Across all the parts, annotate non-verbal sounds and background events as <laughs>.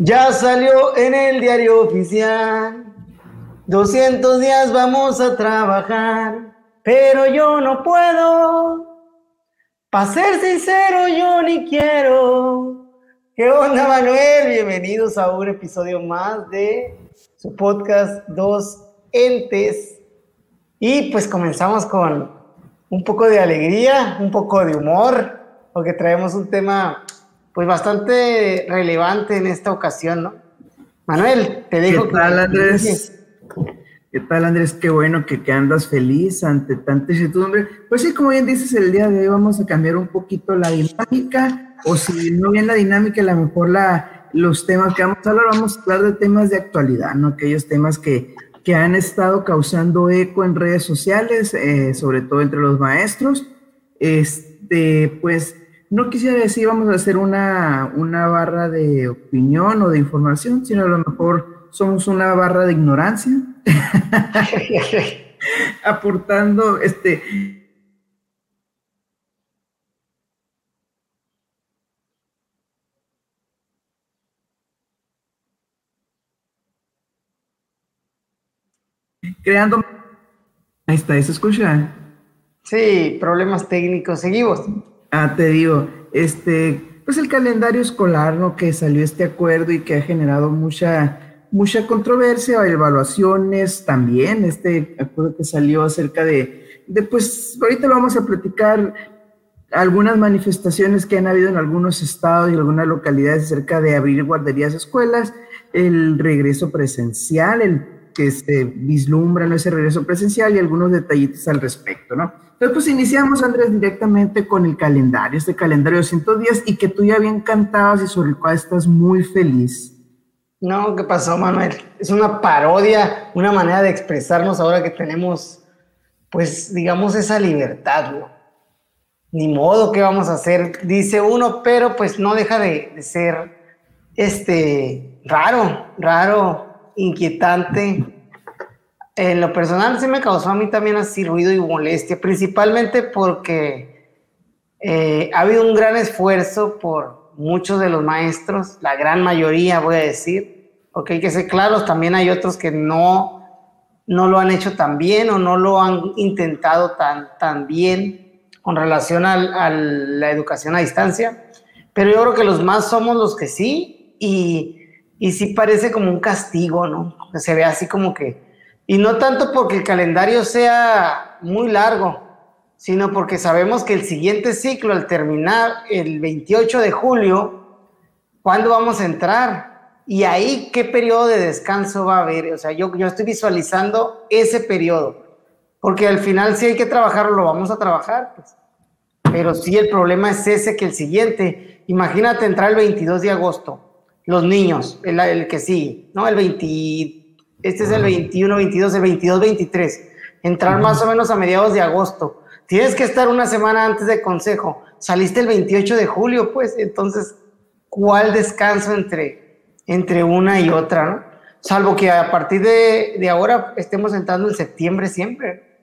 Ya salió en el diario oficial. 200 días vamos a trabajar, pero yo no puedo. Para ser sincero, yo ni quiero. ¿Qué onda, Manuel? Bienvenidos a un episodio más de su podcast Dos Entes. Y pues comenzamos con un poco de alegría, un poco de humor, porque traemos un tema pues bastante relevante en esta ocasión, ¿no? Manuel, te digo ¿Qué tal, Andrés? ¿Qué tal, Andrés? Qué bueno que, que andas feliz ante tanta incertidumbre. Pues sí, como bien dices, el día de hoy vamos a cambiar un poquito la dinámica, o si no bien la dinámica, a lo mejor la, los temas que vamos a hablar, vamos a hablar de temas de actualidad, ¿no? Aquellos temas que, que han estado causando eco en redes sociales, eh, sobre todo entre los maestros. Este, pues no quisiera decir vamos a hacer una, una barra de opinión o de información, sino a lo mejor somos una barra de ignorancia, <laughs> aportando este, creando. Ahí está, ¿se escucha? Sí, problemas técnicos. Seguimos. Ah, te digo, este, pues el calendario escolar, ¿no? Que salió este acuerdo y que ha generado mucha, mucha controversia, evaluaciones también, este acuerdo que salió acerca de, pues, ahorita lo vamos a platicar, algunas manifestaciones que han habido en algunos estados y algunas localidades acerca de abrir guarderías, escuelas, el regreso presencial, el que se vislumbra en ese regreso presencial y algunos detallitos al respecto, ¿no? Entonces, pues iniciamos, Andrés, directamente con el calendario, este calendario de 200 días y que tú ya bien cantabas y sobre el cual estás muy feliz. No, ¿qué pasó, Manuel? Es una parodia, una manera de expresarnos ahora que tenemos, pues, digamos, esa libertad. Ni modo, ¿qué vamos a hacer? Dice uno, pero pues no deja de, de ser, este, raro, raro, inquietante. En lo personal sí me causó a mí también así ruido y molestia, principalmente porque eh, ha habido un gran esfuerzo por muchos de los maestros, la gran mayoría voy a decir, porque hay que ser claros, también hay otros que no, no lo han hecho tan bien o no lo han intentado tan, tan bien con relación a la educación a distancia, pero yo creo que los más somos los que sí y y sí parece como un castigo, ¿no? Se ve así como que, y no tanto porque el calendario sea muy largo, sino porque sabemos que el siguiente ciclo, al terminar el 28 de julio, ¿cuándo vamos a entrar? Y ahí, ¿qué periodo de descanso va a haber? O sea, yo, yo estoy visualizando ese periodo, porque al final si hay que trabajarlo, lo vamos a trabajar, pues. Pero sí el problema es ese que el siguiente, imagínate entrar el 22 de agosto, los niños, el, el que sí, ¿no? El 20, este es el 21, 22, el 22, 23. Entrar más o menos a mediados de agosto. Tienes que estar una semana antes de consejo. Saliste el 28 de julio, pues, entonces, ¿cuál descanso entre, entre una y otra, no? Salvo que a partir de, de ahora estemos entrando en septiembre siempre.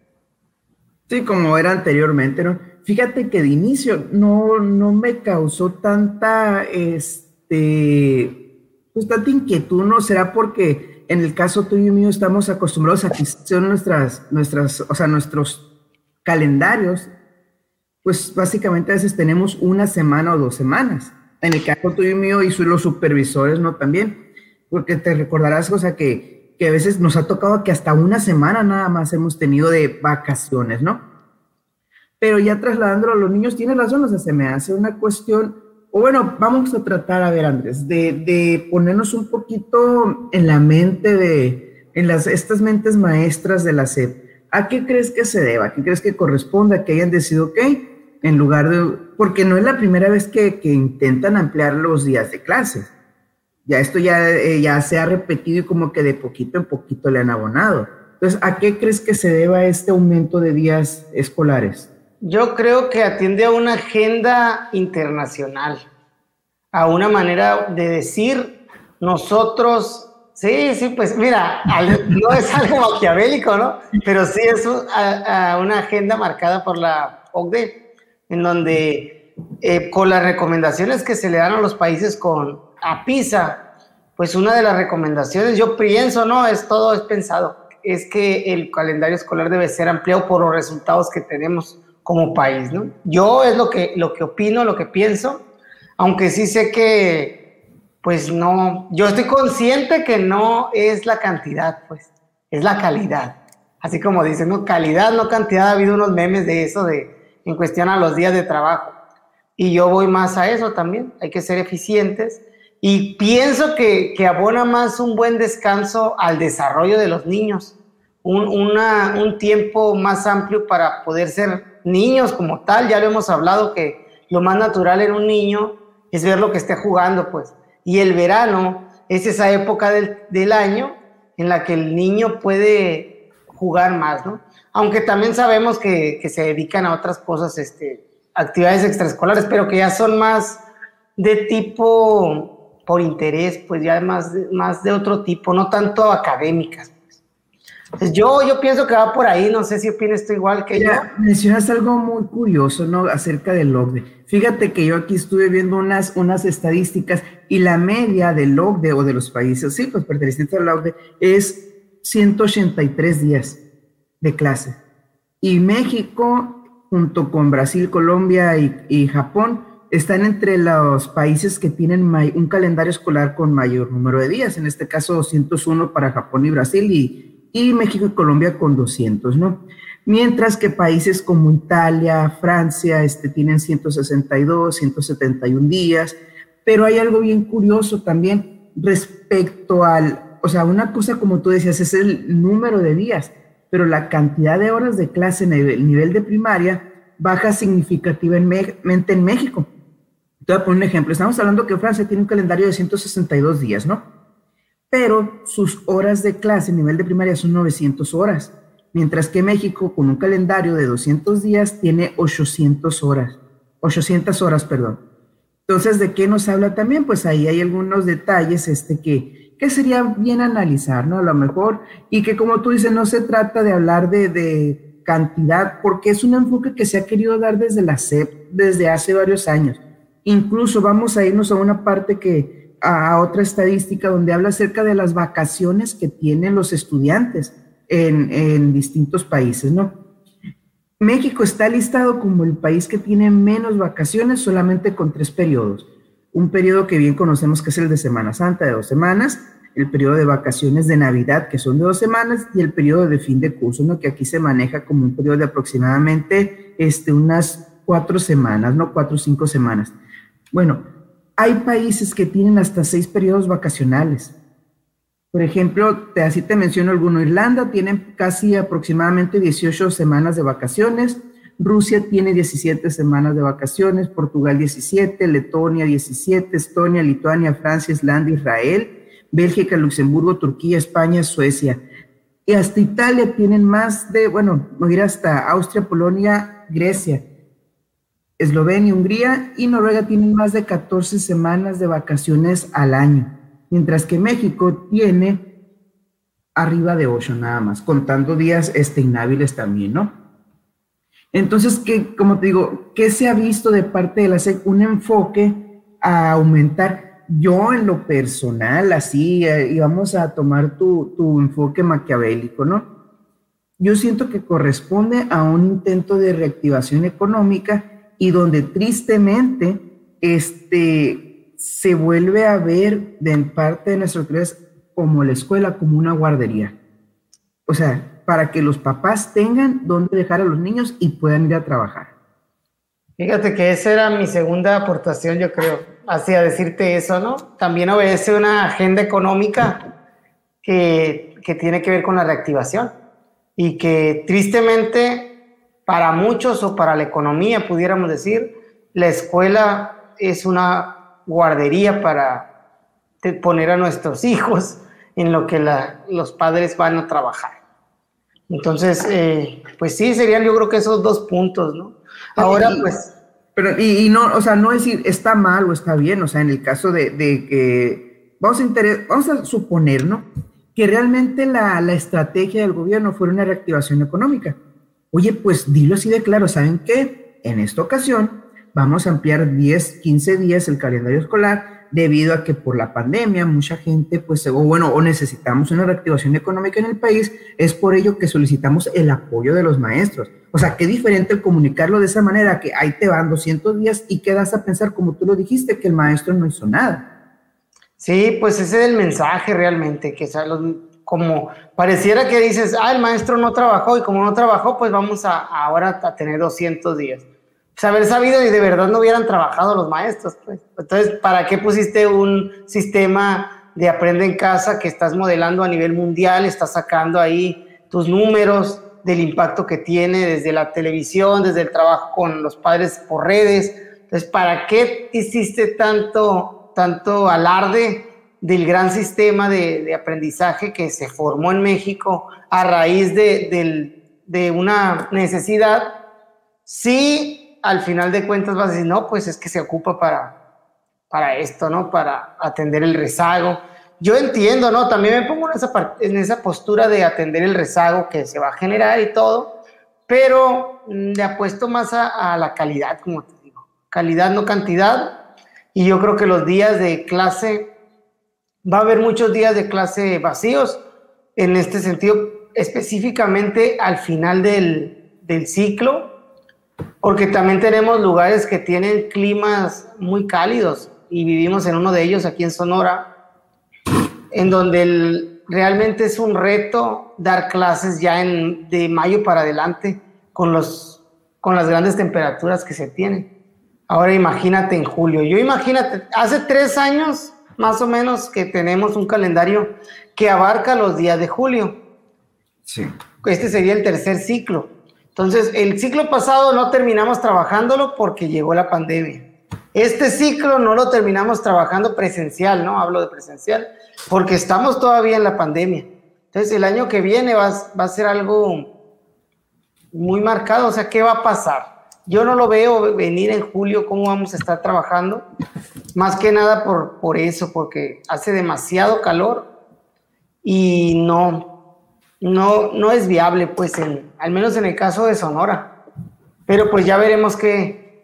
Sí, como era anteriormente, ¿no? Fíjate que de inicio no, no me causó tanta, este, pues tanta inquietud, ¿no? ¿Será porque en el caso tuyo y mío estamos acostumbrados a que son nuestras, nuestras, o sea, nuestros calendarios, pues básicamente a veces tenemos una semana o dos semanas. En el caso tuyo y mío y los supervisores, ¿no? También, porque te recordarás, o sea, que, que a veces nos ha tocado que hasta una semana nada más hemos tenido de vacaciones, ¿no? Pero ya trasladándolo a los niños, tiene razón, o sea, se me hace una cuestión o bueno, vamos a tratar, a ver, Andrés, de, de ponernos un poquito en la mente de, en las, estas mentes maestras de la SED. ¿A qué crees que se deba? ¿A qué crees que corresponde? ¿A que hayan decidido, ok, en lugar de, porque no es la primera vez que, que intentan ampliar los días de clase. Ya esto ya, eh, ya se ha repetido y como que de poquito en poquito le han abonado. Entonces, ¿a qué crees que se deba este aumento de días escolares? Yo creo que atiende a una agenda internacional, a una manera de decir nosotros, sí, sí, pues mira, no es algo maquiavélico, ¿no? Pero sí es una agenda marcada por la OCDE, en donde eh, con las recomendaciones que se le dan a los países con a PISA, pues una de las recomendaciones, yo pienso, no, es todo es pensado, es que el calendario escolar debe ser ampliado por los resultados que tenemos como país, ¿no? Yo es lo que, lo que opino, lo que pienso, aunque sí sé que, pues no, yo estoy consciente que no es la cantidad, pues, es la calidad. Así como dicen, no, calidad, no cantidad, ha habido unos memes de eso, de en cuestión a los días de trabajo. Y yo voy más a eso también, hay que ser eficientes. Y pienso que, que abona más un buen descanso al desarrollo de los niños, un, un tiempo más amplio para poder ser niños como tal, ya lo hemos hablado que lo más natural en un niño es ver lo que esté jugando, pues. Y el verano es esa época del, año en la que el niño puede jugar más, ¿no? Aunque también sabemos que, se dedican a otras cosas, este, actividades extraescolares, pero que ya son más de tipo por interés, pues ya más, más de otro tipo, no tanto académicas. Pues yo, yo pienso que va por ahí, no sé si opinas tú igual que ya, yo. Mencionas algo muy curioso, ¿no? Acerca del OCDE. Fíjate que yo aquí estuve viendo unas, unas estadísticas y la media del OCDE o de los países, sí, pues pertenecientes al OCDE, es 183 días de clase. Y México, junto con Brasil, Colombia y, y Japón, están entre los países que tienen un calendario escolar con mayor número de días, en este caso 201 para Japón y Brasil y y México y Colombia con 200, ¿no? Mientras que países como Italia, Francia, este, tienen 162, 171 días, pero hay algo bien curioso también respecto al, o sea, una cosa como tú decías es el número de días, pero la cantidad de horas de clase en el nivel de primaria baja significativamente en México. Te voy a poner un ejemplo. Estamos hablando que Francia tiene un calendario de 162 días, ¿no? Pero sus horas de clase a nivel de primaria son 900 horas, mientras que México con un calendario de 200 días tiene 800 horas, 800 horas, perdón. Entonces, ¿de qué nos habla también? Pues ahí hay algunos detalles este, que, que sería bien analizar, ¿no? A lo mejor, y que como tú dices, no se trata de hablar de, de cantidad, porque es un enfoque que se ha querido dar desde la SEP desde hace varios años. Incluso vamos a irnos a una parte que, a otra estadística donde habla acerca de las vacaciones que tienen los estudiantes en, distintos países, ¿no? México está listado como el país que tiene menos vacaciones, solamente con tres periodos. Un periodo que bien conocemos que es el de Semana Santa, de dos semanas, el periodo de vacaciones de Navidad, que son de dos semanas, y el periodo de fin de curso, ¿no? que aquí se maneja como un periodo de aproximadamente este, unas cuatro semanas, ¿no? Cuatro o cinco semanas. Bueno, hay países que tienen hasta seis periodos vacacionales. Por ejemplo, te, así te menciono alguno, Irlanda tiene casi aproximadamente 18 semanas de vacaciones, Rusia tiene 17 semanas de vacaciones, Portugal 17, Letonia 17, Estonia, Lituania, Francia, Islandia, Israel, Bélgica, Luxemburgo, Turquía, España, Suecia. Y hasta Italia tienen más de, bueno, no ir hasta Austria, Polonia, Grecia. Eslovenia, Hungría y Noruega tienen más de 14 semanas de vacaciones al año, mientras que México tiene arriba de 8 nada más, contando días este, inhábiles también, ¿no? Entonces, ¿qué, como te digo, ¿qué se ha visto de parte de la SEC? Un enfoque a aumentar. Yo en lo personal, así, eh, y vamos a tomar tu, tu enfoque maquiavélico, ¿no? Yo siento que corresponde a un intento de reactivación económica y donde tristemente este, se vuelve a ver de parte de nuestras autoridades como la escuela, como una guardería. O sea, para que los papás tengan dónde dejar a los niños y puedan ir a trabajar. Fíjate que esa era mi segunda aportación, yo creo, hacia decirte eso, ¿no? También obedece una agenda económica que, que tiene que ver con la reactivación y que tristemente para muchos o para la economía, pudiéramos decir, la escuela es una guardería para poner a nuestros <laughs> hijos en lo que los padres van a trabajar. Entonces, eh, pues sí, serían yo creo que esos dos puntos, ¿no? Ahora, pues... Pero, y, no, o sea, no decir está mal o está bien, o sea, en el caso de, que, vamos a, vamos a suponer, ¿no? Que realmente la, la estrategia del gobierno fuera una reactivación económica Oye, pues dilo así de claro, ¿saben qué? En esta ocasión vamos a ampliar 10, 15 días el calendario escolar, debido a que por la pandemia mucha gente, pues, o bueno, o necesitamos una reactivación económica en el país, es por ello que solicitamos el apoyo de los maestros. O sea, qué diferente el comunicarlo de esa manera, que ahí te van 200 días y quedas a pensar, como tú lo dijiste, que el maestro no hizo nada. Sí, pues ese es el mensaje realmente, que como pareciera que dices, ah, el maestro no trabajó y como no trabajó, pues vamos a, ahora a tener 200 días pues haber sabido y de verdad no hubieran trabajado los maestros. Pues. Entonces, ¿para qué pusiste un sistema de aprende en casa que estás modelando a nivel mundial, estás sacando ahí tus números del impacto que tiene desde la televisión, desde el trabajo con los padres por redes? Entonces, ¿para qué hiciste tanto, tanto alarde del gran sistema de, aprendizaje que se formó en México a raíz de, una necesidad? Sí al final de cuentas vas a decir, no, pues es que se ocupa para, para esto, ¿no? Para atender el rezago. Yo entiendo, ¿no? También me pongo en esa, en esa postura de atender el rezago que se va a generar y todo, pero le apuesto más a, a la calidad, como te digo. Calidad, no cantidad. Y yo creo que los días de clase, va a haber muchos días de clase vacíos en este sentido, específicamente al final del, del ciclo, porque también tenemos lugares que tienen climas muy cálidos y vivimos en uno de ellos aquí en Sonora, en donde realmente es un reto dar clases ya en, de mayo para adelante con, los, con las grandes temperaturas que se tienen. Ahora imagínate en julio. Yo imagínate, hace tres años más o menos que tenemos un calendario que abarca los días de julio. Sí. Este sería el tercer ciclo. Entonces, el ciclo pasado no terminamos trabajándolo porque llegó la pandemia. Este ciclo no lo terminamos trabajando presencial, ¿no? Hablo de presencial, porque estamos todavía en la pandemia. Entonces, el año que viene va, a ser algo muy marcado. O sea, ¿qué va a pasar? Yo no lo veo venir en julio, cómo vamos a estar trabajando. Más que nada por, por eso, porque hace demasiado calor y no, no, no es viable, pues, al menos en el caso de Sonora. Pero pues ya veremos qué,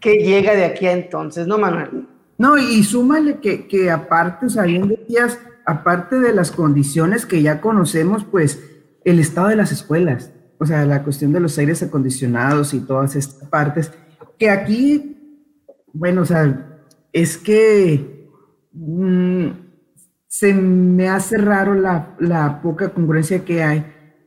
qué llega de aquí a entonces, ¿no, Manuel? No, y súmale que, que aparte, o sea, bien decías, aparte de las condiciones que ya conocemos, pues el estado de las escuelas, o sea, la cuestión de los aires acondicionados y todas estas partes, que aquí, bueno, o sea, es que... Mm, se me hace raro la, poca congruencia que hay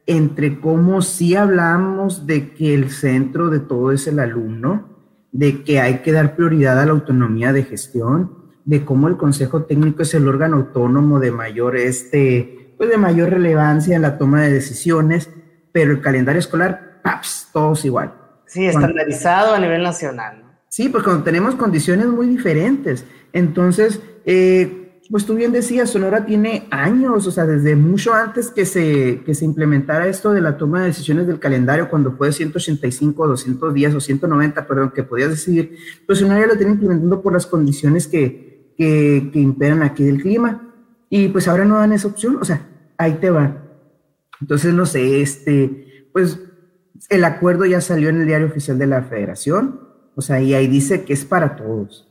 entre cómo sí hablamos de que el centro de todo es el alumno, de que hay que dar prioridad a la autonomía de gestión, de cómo el consejo técnico es el órgano autónomo de mayor este, pues de mayor relevancia en la toma de decisiones, pero el calendario escolar, ¡paps! todos igual. Sí, estandarizado a nivel nacional. Sí, pues cuando tenemos condiciones muy diferentes. Entonces, eh, pues tú bien decías, Sonora tiene años, o sea, desde mucho antes que se, que se implementara esto de la toma de decisiones del calendario, cuando fue de 185, 200 días o 190, perdón, que podías decidir, pues Sonora ya lo tiene implementando por las condiciones que, que, que imperan aquí del clima. Y pues ahora no dan esa opción, o sea, ahí te va. Entonces, no sé, este, pues el acuerdo ya salió en el diario oficial de la federación, o sea, y ahí dice que es para todos.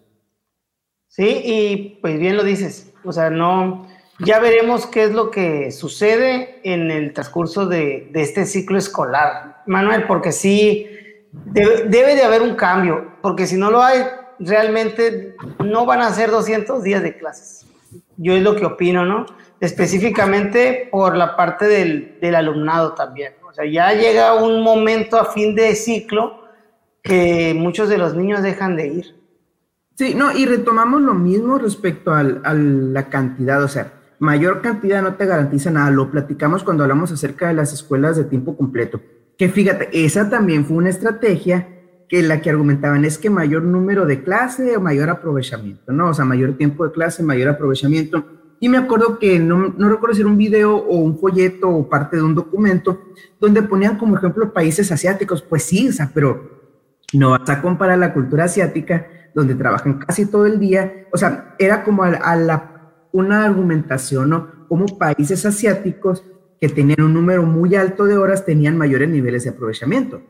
Sí, y pues bien lo dices, o sea, no, ya veremos qué es lo que sucede en el transcurso de, este ciclo escolar, Manuel, porque sí, debe, de haber un cambio, porque si no lo hay, realmente no van a ser 200 días de clases. Yo es lo que opino, ¿no? Específicamente por la parte del, del alumnado también. O sea, ya llega un momento a fin de ciclo que muchos de los niños dejan de ir. Sí, no, y retomamos lo mismo respecto a la cantidad, o sea, mayor cantidad no te garantiza nada, lo platicamos cuando hablamos acerca de las escuelas de tiempo completo, que fíjate, esa también fue una estrategia que la que argumentaban es que mayor número de clase o mayor aprovechamiento, ¿no? O sea, mayor tiempo de clase, mayor aprovechamiento. Y me acuerdo que no, no recuerdo si era un video o un folleto o parte de un documento donde ponían como ejemplo países asiáticos. Pues sí, o sea, pero no vas a comparar la cultura asiática donde trabajan casi todo el día. O sea, era como a, la, una argumentación, ¿no? Como países asiáticos que tenían un número muy alto de horas tenían mayores niveles de aprovechamiento.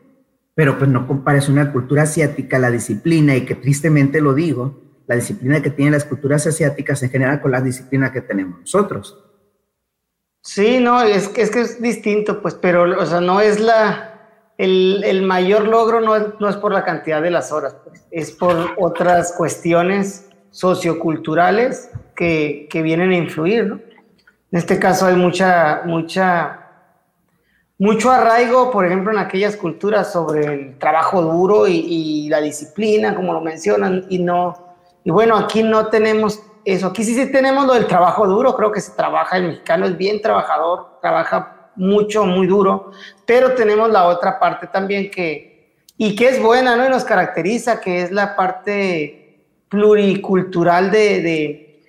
Pero pues no compares una cultura asiática, la disciplina, y que tristemente lo digo, la disciplina que tienen las culturas asiáticas en general con la disciplina que tenemos nosotros. Sí, no, es que es, que es distinto, pues, pero, o sea, no es la, el, el mayor logro no es, no es, por la cantidad de las horas, pues, es por otras cuestiones socioculturales que, que vienen a influir, ¿no? En este caso hay mucha, mucha, mucho arraigo, por ejemplo, en aquellas culturas sobre el trabajo duro y, la disciplina, como lo mencionan, y no, y bueno, aquí no tenemos eso. Aquí sí, sí tenemos lo del trabajo duro, creo que se trabaja, el mexicano es bien trabajador, trabaja mucho, muy duro, pero tenemos la otra parte también que, y que es buena, ¿no? Y nos caracteriza, que es la parte pluricultural de, de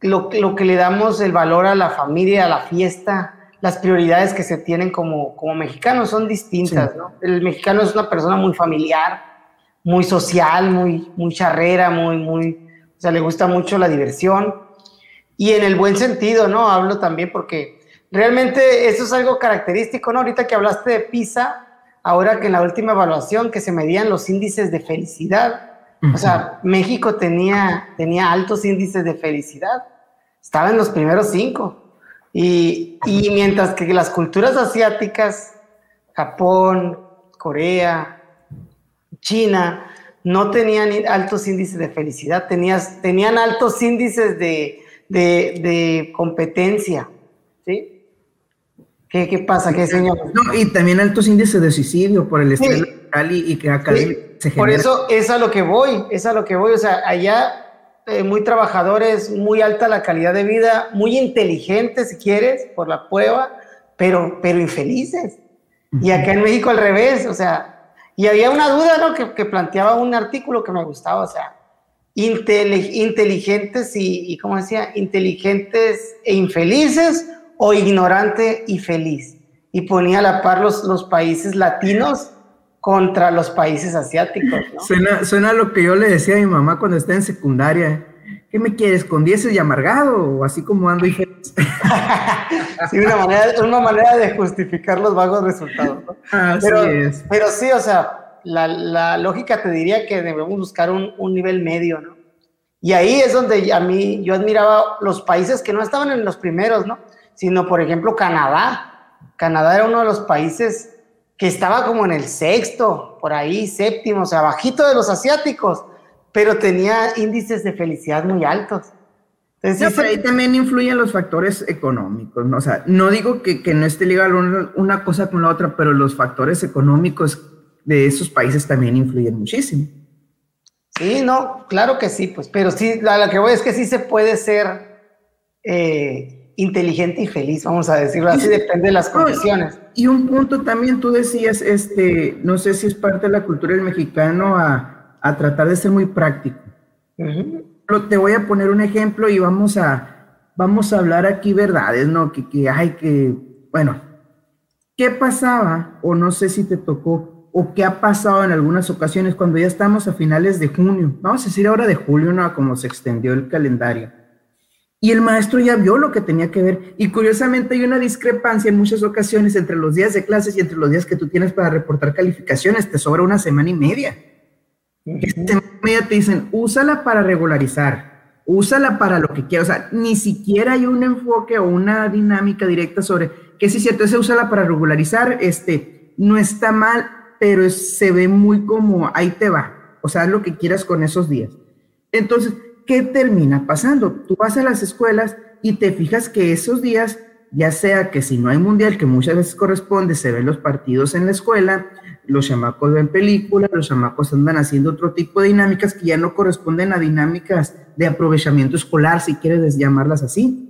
lo, lo, que le damos el valor a la familia, a la fiesta, las prioridades que se tienen como, como mexicanos son distintas, sí. ¿no? El mexicano es una persona muy familiar, muy social, muy, muy charrera, muy, muy, o sea, le gusta mucho la diversión y en el buen sentido, ¿no? Hablo también porque realmente eso es algo característico, ¿no? Ahorita que hablaste de PISA, ahora que en la última evaluación que se medían los índices de felicidad, uh -huh. o sea, México tenía, tenía altos índices de felicidad, estaba en los primeros cinco. Y, y mientras que las culturas asiáticas, Japón, Corea, China, no tenían altos índices de felicidad, tenías, tenían altos índices de, de, de competencia, ¿sí? ¿Qué, ¿Qué, pasa? ¿Qué señor? No, y también altos índices de suicidio por el estrés sí. y, y, que acá sí. se genera. Por eso es a lo que voy, es a lo que voy, o sea, allá eh, muy trabajadores, muy alta la calidad de vida, muy inteligentes si quieres, por la prueba, pero, pero infelices. Y acá en México al revés, o sea, y había una duda, ¿no? Que, que, planteaba un artículo que me gustaba, o sea, inteligentes y, y, ¿cómo decía? Inteligentes e infelices o ignorante y feliz. Y ponía a la par los, los países latinos contra los países asiáticos, ¿no? Suena, suena lo que yo le decía a mi mamá cuando estaba en secundaria. ¿Qué me quieres? ¿Con dieces y amargado? ¿O así como ando y <laughs> sí, una manera, una manera de justificar los vagos resultados. ¿no? Así pero, es. Pero sí, o sea, la, la lógica te diría que debemos buscar un, un, nivel medio, ¿no? Y ahí es donde a mí, yo admiraba los países que no estaban en los primeros, ¿no? Sino, por ejemplo, Canadá. Canadá era uno de los países que estaba como en el sexto, por ahí, séptimo, o sea, bajito de los asiáticos pero tenía índices de felicidad muy altos. Entonces, no, pero ahí también influyen los factores económicos, ¿no? O sea, no digo que, que no esté ligado una, una, cosa con la otra, pero los factores económicos de esos países también influyen muchísimo. Sí, no, claro que sí, pues, pero sí, la, la que voy es que sí se puede ser eh, inteligente y feliz, vamos a decirlo así, sí, depende de las condiciones. Y un punto también, tú decías, este, no sé si es parte de la cultura del mexicano a a tratar de ser muy práctico. Uh -huh. Te voy a poner un ejemplo y vamos a, vamos a hablar aquí verdades, ¿no? Que, que hay que, bueno, ¿qué pasaba? O no sé si te tocó, o qué ha pasado en algunas ocasiones cuando ya estamos a finales de junio, vamos a decir ahora de julio, ¿no? Como se extendió el calendario. Y el maestro ya vio lo que tenía que ver. Y curiosamente hay una discrepancia en muchas ocasiones entre los días de clases y entre los días que tú tienes para reportar calificaciones. Te sobra una semana y media. Este media te dicen, úsala para regularizar, úsala para lo que quieras. O sea, ni siquiera hay un enfoque o una dinámica directa sobre que si cierto, ese úsala para regularizar, este, no está mal, pero es, se ve muy como ahí te va. O sea, lo que quieras con esos días. Entonces, ¿qué termina pasando? Tú vas a las escuelas y te fijas que esos días, ya sea que si no hay mundial, que muchas veces corresponde, se ven los partidos en la escuela, los chamacos ven películas, los chamacos andan haciendo otro tipo de dinámicas que ya no corresponden a dinámicas de aprovechamiento escolar, si quieres llamarlas así.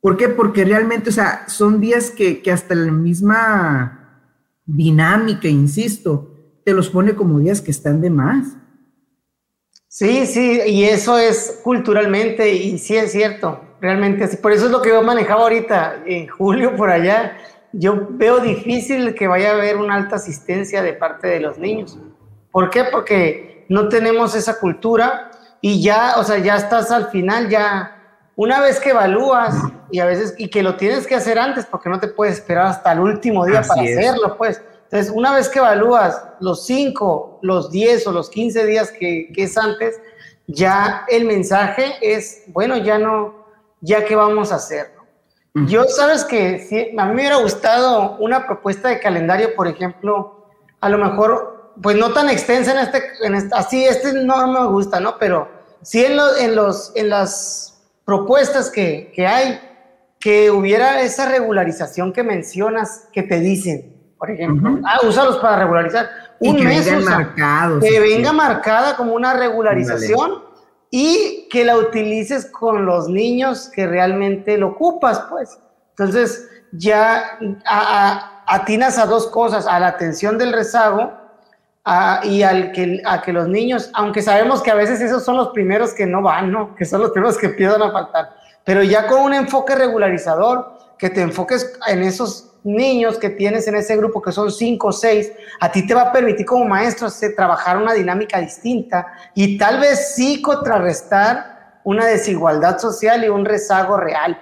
¿Por qué? Porque realmente, o sea, son días que, que hasta la misma dinámica, insisto, te los pone como días que están de más. Sí, sí, y eso es culturalmente, y sí es cierto, realmente así. Por eso es lo que yo manejaba ahorita, en julio por allá, yo veo difícil que vaya a haber una alta asistencia de parte de los niños. ¿Por qué? Porque no tenemos esa cultura y ya, o sea, ya estás al final, ya una vez que evalúas y a veces, y que lo tienes que hacer antes porque no te puedes esperar hasta el último día Así para es. hacerlo, pues. Entonces, una vez que evalúas los 5, los 10 o los 15 días que, que es antes, ya el mensaje es, bueno, ya no, ya qué vamos a hacer. Yo sabes que si, a mí me hubiera gustado una propuesta de calendario, por ejemplo, a lo mejor, pues no tan extensa en este, en este así, este no me gusta, ¿no? Pero sí en, en, los, en las propuestas que, que hay, que hubiera esa regularización que mencionas, que te dicen, por ejemplo, ah, úsalos para regularizar. Un que mes, que venga marcada como una regularización y que la utilices con los niños que realmente lo ocupas, pues. Entonces, ya atinas a dos cosas, a la atención del rezago y al que, a que los niños, aunque sabemos que a veces esos son los primeros que no van, ¿no? Que son los primeros que empiezan a faltar, pero ya con un enfoque regularizador, que te enfoques en esos niños que tienes en ese grupo, que son cinco o seis, a ti te va a permitir como maestro trabajar una dinámica distinta y tal vez sí contrarrestar una desigualdad social y un rezago real.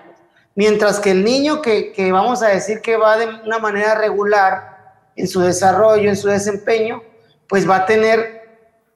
Mientras que el niño que, que vamos a decir que va de una manera regular en su desarrollo, en su desempeño, pues va a tener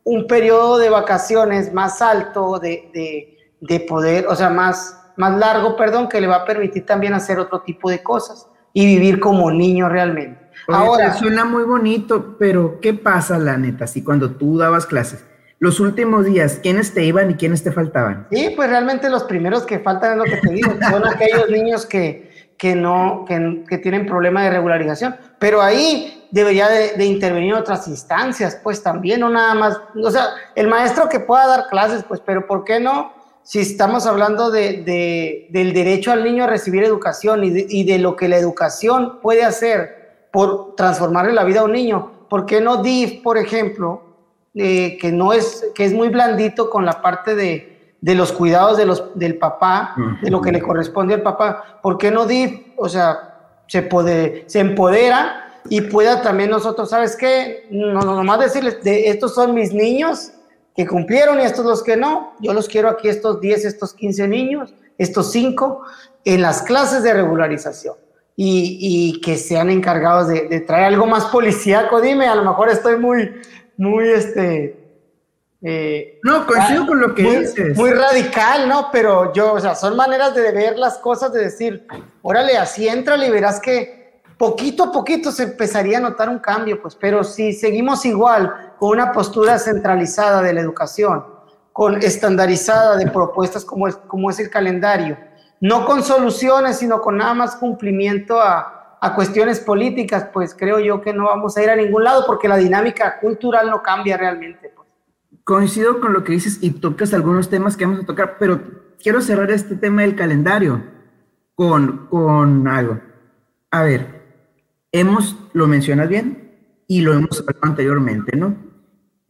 un periodo de vacaciones más alto, de, de, de poder, o sea, más, más largo, perdón, que le va a permitir también hacer otro tipo de cosas y vivir como niño realmente. Ahora suena muy bonito, pero ¿qué pasa la neta si cuando tú dabas clases? Los últimos días, ¿quiénes te iban y quiénes te faltaban? Sí, pues realmente los primeros que faltan es lo que te digo, son aquellos niños que, que no, que, que, tienen problema de regularización, pero ahí debería de, de, intervenir otras instancias, pues también, no nada más, o sea, el maestro que pueda dar clases, pues, pero ¿por qué no? Si estamos hablando de, del derecho al niño a recibir educación y de, lo que la educación puede hacer por transformarle la vida a un niño, ¿por qué no DIF, por ejemplo, eh, que, no es, que es muy blandito con la parte de, los cuidados de los, del papá, de lo que le corresponde al papá, ¿por qué no DIF, o sea, se, puede, se empodera y pueda también nosotros, ¿sabes qué? No, no nomás decirles, de, estos son mis niños, que cumplieron y estos los que no. Yo los quiero aquí, estos 10, estos 15 niños, estos 5, en las clases de regularización. Y, y que sean encargados de, de, traer algo más policíaco. Dime, a lo mejor estoy muy, muy, este... Eh, no, coincido con lo que muy, dices. Muy radical, ¿no? Pero yo, o sea, son maneras de ver las cosas, de decir, órale, así entra y verás que poquito a poquito se empezaría a notar un cambio, pues, pero si seguimos igual, con una postura centralizada de la educación, con estandarizada de propuestas como es, como es el calendario, no con soluciones, sino con nada más cumplimiento a, a cuestiones políticas, pues creo yo que no vamos a ir a ningún lado porque la dinámica cultural no cambia realmente. Pues. Coincido con lo que dices y tocas algunos temas que vamos a tocar, pero quiero cerrar este tema del calendario con, con algo. A ver, hemos, lo mencionas bien y lo hemos hablado anteriormente, ¿no?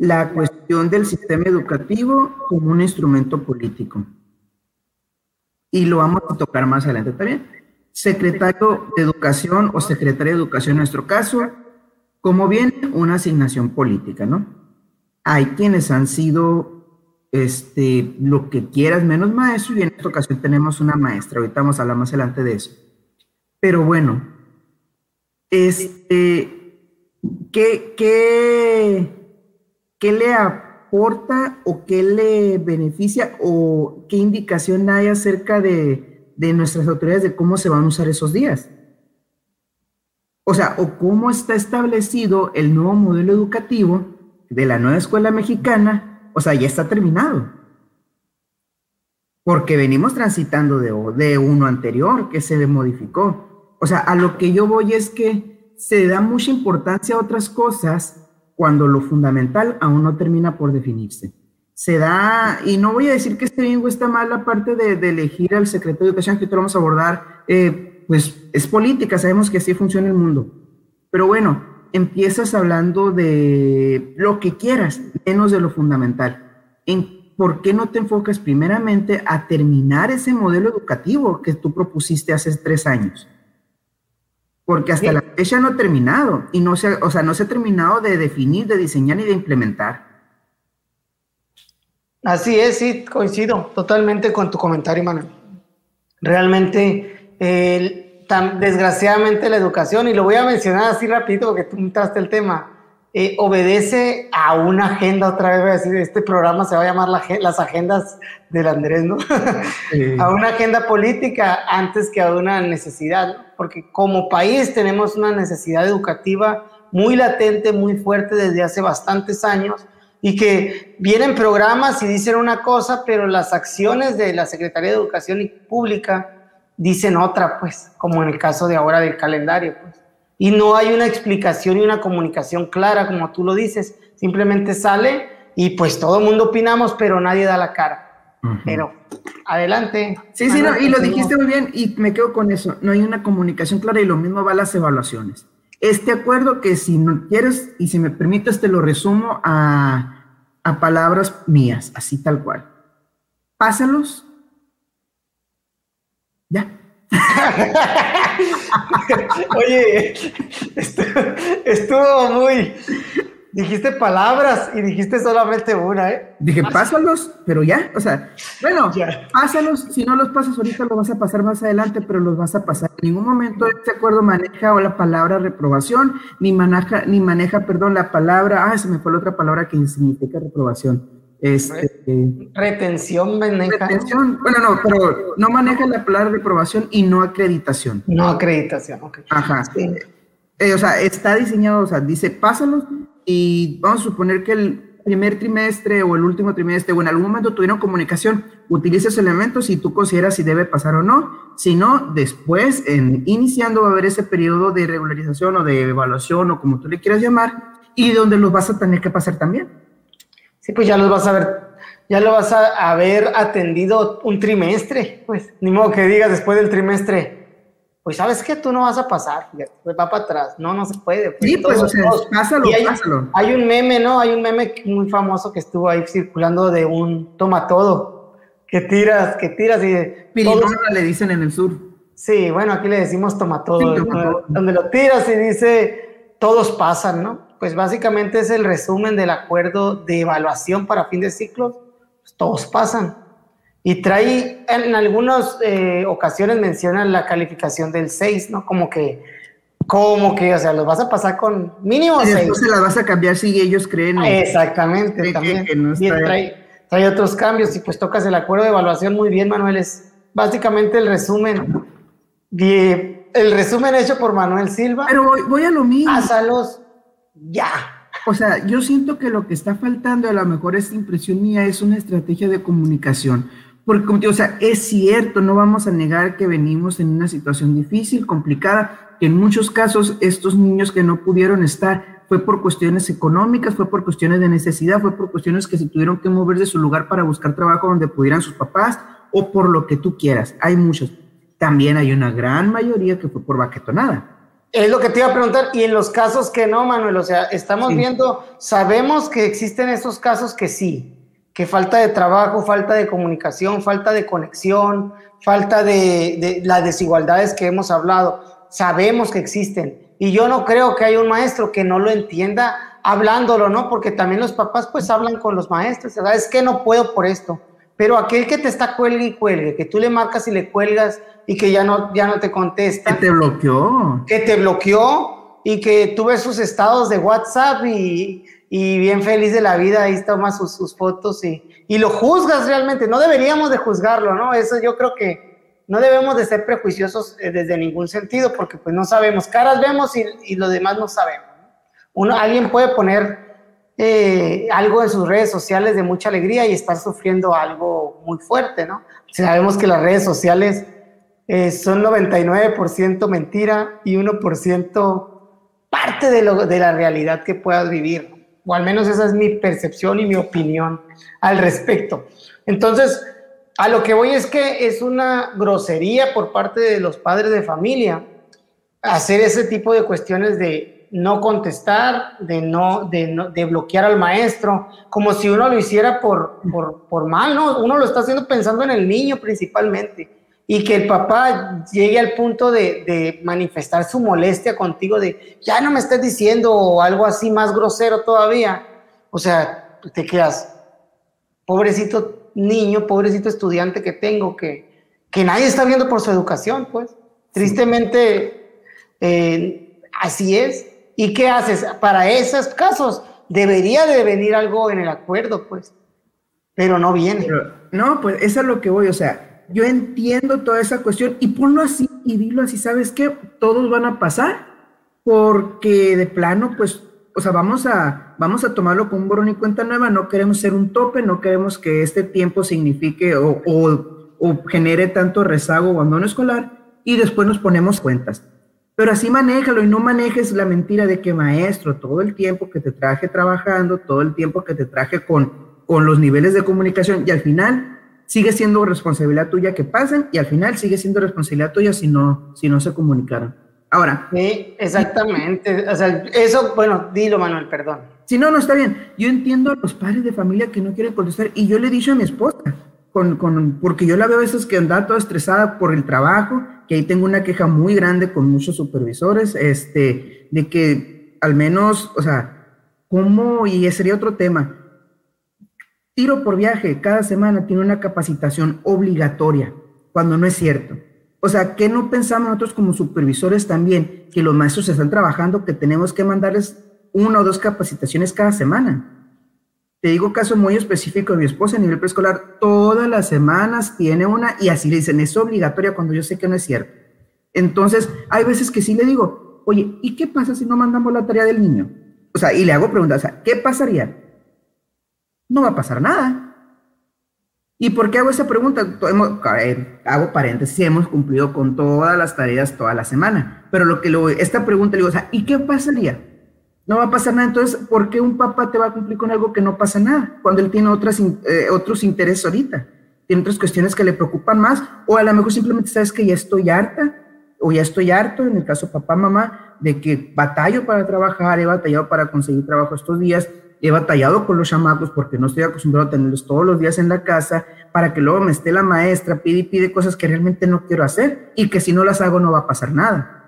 La cuestión del sistema educativo como un instrumento político. Y lo vamos a tocar más adelante también. Secretario de Educación o Secretaria de Educación en nuestro caso, como bien una asignación política, ¿no? Hay quienes han sido este, lo que quieras menos maestro y en esta ocasión tenemos una maestra. Ahorita vamos a hablar más adelante de eso. Pero bueno, este, ¿qué, qué, ¿qué le aporta o qué le beneficia o qué indicación hay acerca de, nuestras autoridades de cómo se van a usar esos días? O sea, o cómo está establecido el nuevo modelo educativo de la nueva escuela mexicana, o sea, ya está terminado. Porque venimos transitando de, de uno anterior que se modificó. O sea, a lo que yo voy es que se da mucha importancia a otras cosas cuando lo fundamental aún no termina por definirse. Se da, y no voy a decir que esté bien o está mal la parte de, elegir al secretario de Educación, que lo vamos a abordar, eh, pues es política, sabemos que así funciona el mundo. Pero bueno, empiezas hablando de lo que quieras, menos de lo fundamental. ¿En ¿Por qué no te enfocas primeramente a terminar ese modelo educativo que tú propusiste hace tres años? Porque hasta la fecha no ha terminado y no se, o sea, no se ha terminado de definir, de diseñar y de implementar. Así es, sí, coincido totalmente con tu comentario, Manuel. Realmente, tan, desgraciadamente la educación, y lo voy a mencionar así rapidito porque tú entraste el tema, eh, obedece a una agenda, otra vez voy a decir, este programa se va a llamar las agendas del Andrés, ¿no? <laughs> a una agenda política antes que a una necesidad, porque como país tenemos una necesidad educativa muy latente, muy fuerte desde hace bastantes años y que vienen programas y dicen una cosa, pero las acciones de la Secretaría de Educación Pública dicen otra, pues, como en el caso de ahora del calendario, pues y no hay una explicación y una comunicación clara, como tú lo dices. Simplemente sale y pues todo el mundo opinamos, pero nadie da la cara. Pero adelante. Sí, sí, y lo dijiste muy bien y me quedo con eso. No hay una comunicación clara y lo mismo va a las evaluaciones. Este acuerdo que si no quieres y si me permites te lo resumo a, a palabras mías, así tal cual. Pásalos. Ya. <laughs> Oye, estuvo muy. Dijiste palabras y dijiste solamente una, ¿eh? Dije, pásalos, pero ya, o sea, bueno, pásalos, si no los pasas ahorita, lo vas a pasar más adelante, pero los vas a pasar. En ningún momento este acuerdo maneja o la palabra reprobación, ni maneja, ni maneja, perdón, la palabra, ah, se me fue la otra palabra que significa reprobación. Este, retención maneja. Retención, bueno, no, pero no maneja la palabra reprobación y no acreditación. No acreditación, ok. Ajá. Eh, o sea, está diseñado, o sea, dice, pásalos y vamos a suponer que el primer trimestre o el último trimestre o en algún momento tuvieron comunicación, utiliza esos elementos y tú consideras si debe pasar o no. Si no, después, en, iniciando, va a haber ese periodo de regularización o de evaluación o como tú le quieras llamar, y donde los vas a tener que pasar también. Sí, pues ya los vas a ver, ya lo vas a haber atendido un trimestre, pues, ni modo que digas después del trimestre, pues sabes que tú no vas a pasar, pues va para atrás, no, no se puede. Pues, sí, pues, o sea, pásalo, hay, pásalo. Hay un meme, ¿no? Hay un meme muy famoso que estuvo ahí circulando de un toma todo, que tiras, que tiras y... Pirinola le dicen en el sur. Sí, bueno, aquí le decimos toma todo, donde lo tiras y dice, todos pasan, ¿no? Pues básicamente es el resumen del acuerdo de evaluación para fin de ciclo. Pues todos pasan. Y trae, en algunas eh, ocasiones mencionan la calificación del 6, ¿no? Como que, como que, o sea, los vas a pasar con mínimo 6. Entonces la vas a cambiar si ellos creen. Exactamente, también. y trae, trae otros cambios y pues tocas el acuerdo de evaluación muy bien, Manuel. Es básicamente el resumen. De, el resumen hecho por Manuel Silva. Pero voy, voy a lo mismo. Pásalos ya. O sea, yo siento que lo que está faltando, a lo mejor esta impresión mía, es una estrategia de comunicación. Porque, o sea, es cierto, no vamos a negar que venimos en una situación difícil, complicada, que en muchos casos estos niños que no pudieron estar fue por cuestiones económicas, fue por cuestiones de necesidad, fue por cuestiones que se tuvieron que mover de su lugar para buscar trabajo donde pudieran sus papás o por lo que tú quieras. Hay muchos. También hay una gran mayoría que fue por baquetonada. Es lo que te iba a preguntar, y en los casos que no, Manuel, o sea, estamos viendo, sabemos que existen esos casos que sí, que falta de trabajo, falta de comunicación, falta de conexión, falta de, las desigualdades que hemos hablado, sabemos que existen. Y yo no creo que haya un maestro que no lo entienda hablándolo, ¿no? Porque también los papás pues hablan con los maestros, ¿sabes que no puedo por esto? Pero aquel que te está cuelgue y cuelgue, que tú le marcas y le cuelgas y que ya no, ya no te contesta. Que te bloqueó. Que te bloqueó y que tú ves sus estados de WhatsApp y, y bien feliz de la vida, ahí toma sus, sus fotos y, y, lo juzgas realmente. No deberíamos de juzgarlo, ¿no? Eso yo creo que no debemos de ser prejuiciosos eh, desde ningún sentido porque pues no sabemos. Caras vemos y, y lo demás no sabemos. Uno, alguien puede poner eh, algo en sus redes sociales de mucha alegría y estar sufriendo algo muy fuerte, ¿no? Sabemos que las redes sociales eh, son 99% mentira y 1% parte de, la realidad que puedas vivir. O al menos esa es mi percepción y mi opinión al respecto. Entonces, a lo que voy es que es una grosería por parte de los padres de familia hacer ese tipo de cuestiones de no contestar, de no, de, de bloquear al maestro, como si uno lo hiciera por, por, por mal, ¿no? Uno lo está haciendo pensando en el niño principalmente y que el papá llegue al punto de, manifestar su molestia contigo de ya no me estés diciendo o algo así más grosero todavía, o sea, te quedas, pobrecito niño, pobrecito estudiante que tengo, que, que nadie está viendo por su educación, pues. Tristemente, eh, así es. ¿Y qué haces? Para esos casos debería de venir algo en el acuerdo, pues, pero no viene. no, pues eso es lo que voy, o sea, yo entiendo toda esa cuestión y ponlo así y dilo así, ¿sabes qué? Todos van a pasar porque de plano, pues, o sea, vamos a, vamos a tomarlo con un borrón y cuenta nueva, no queremos ser un tope, no queremos que este tiempo signifique o, o genere tanto rezago o abandono escolar y después nos ponemos cuentas. Pero así manéjalo y no manejes la mentira de que maestro, todo el tiempo que te traje trabajando, todo el tiempo que te traje con, con los niveles de comunicación y al final sigue siendo responsabilidad tuya que pasen y al final sigue siendo responsabilidad tuya si no, si no se comunicaron. Ahora. Sí, exactamente. O sea, eso, bueno, dilo, Manuel, perdón. Si no, no está bien. Yo entiendo a los padres de familia que no quieren contestar y yo le he dicho a mi esposa, con, con, porque yo la veo a veces que anda toda estresada por el trabajo que ahí tengo una queja muy grande con muchos supervisores, este, de que al menos, o sea, ¿cómo? Y ese sería otro tema. Tiro por viaje, cada semana tiene una capacitación obligatoria, cuando no es cierto. O sea, ¿qué no pensamos nosotros como supervisores también? Que los maestros están trabajando, que tenemos que mandarles una o dos capacitaciones cada semana. Te digo caso muy específico de mi esposa a nivel preescolar, todas las semanas tiene una y así le dicen, es obligatoria cuando yo sé que no es cierto. Entonces, hay veces que sí le digo, oye, ¿y qué pasa si no mandamos la tarea del niño? O sea, y le hago preguntas, o sea, ¿qué pasaría? No va a pasar nada. ¿Y por qué hago esa pregunta? hago paréntesis, hemos cumplido con todas las tareas toda la semana, pero lo que lo, esta pregunta le digo, o sea, ¿y qué pasaría? No va a pasar nada. Entonces, ¿por qué un papá te va a cumplir con algo que no pasa nada? Cuando él tiene otras, eh, otros intereses ahorita. Tiene otras cuestiones que le preocupan más. O a lo mejor simplemente sabes que ya estoy harta o ya estoy harto, en el caso papá, mamá, de que batallo para trabajar, he batallado para conseguir trabajo estos días, he batallado con los chamacos porque no estoy acostumbrado a tenerlos todos los días en la casa, para que luego me esté la maestra, pide y pide cosas que realmente no quiero hacer y que si no las hago no va a pasar nada.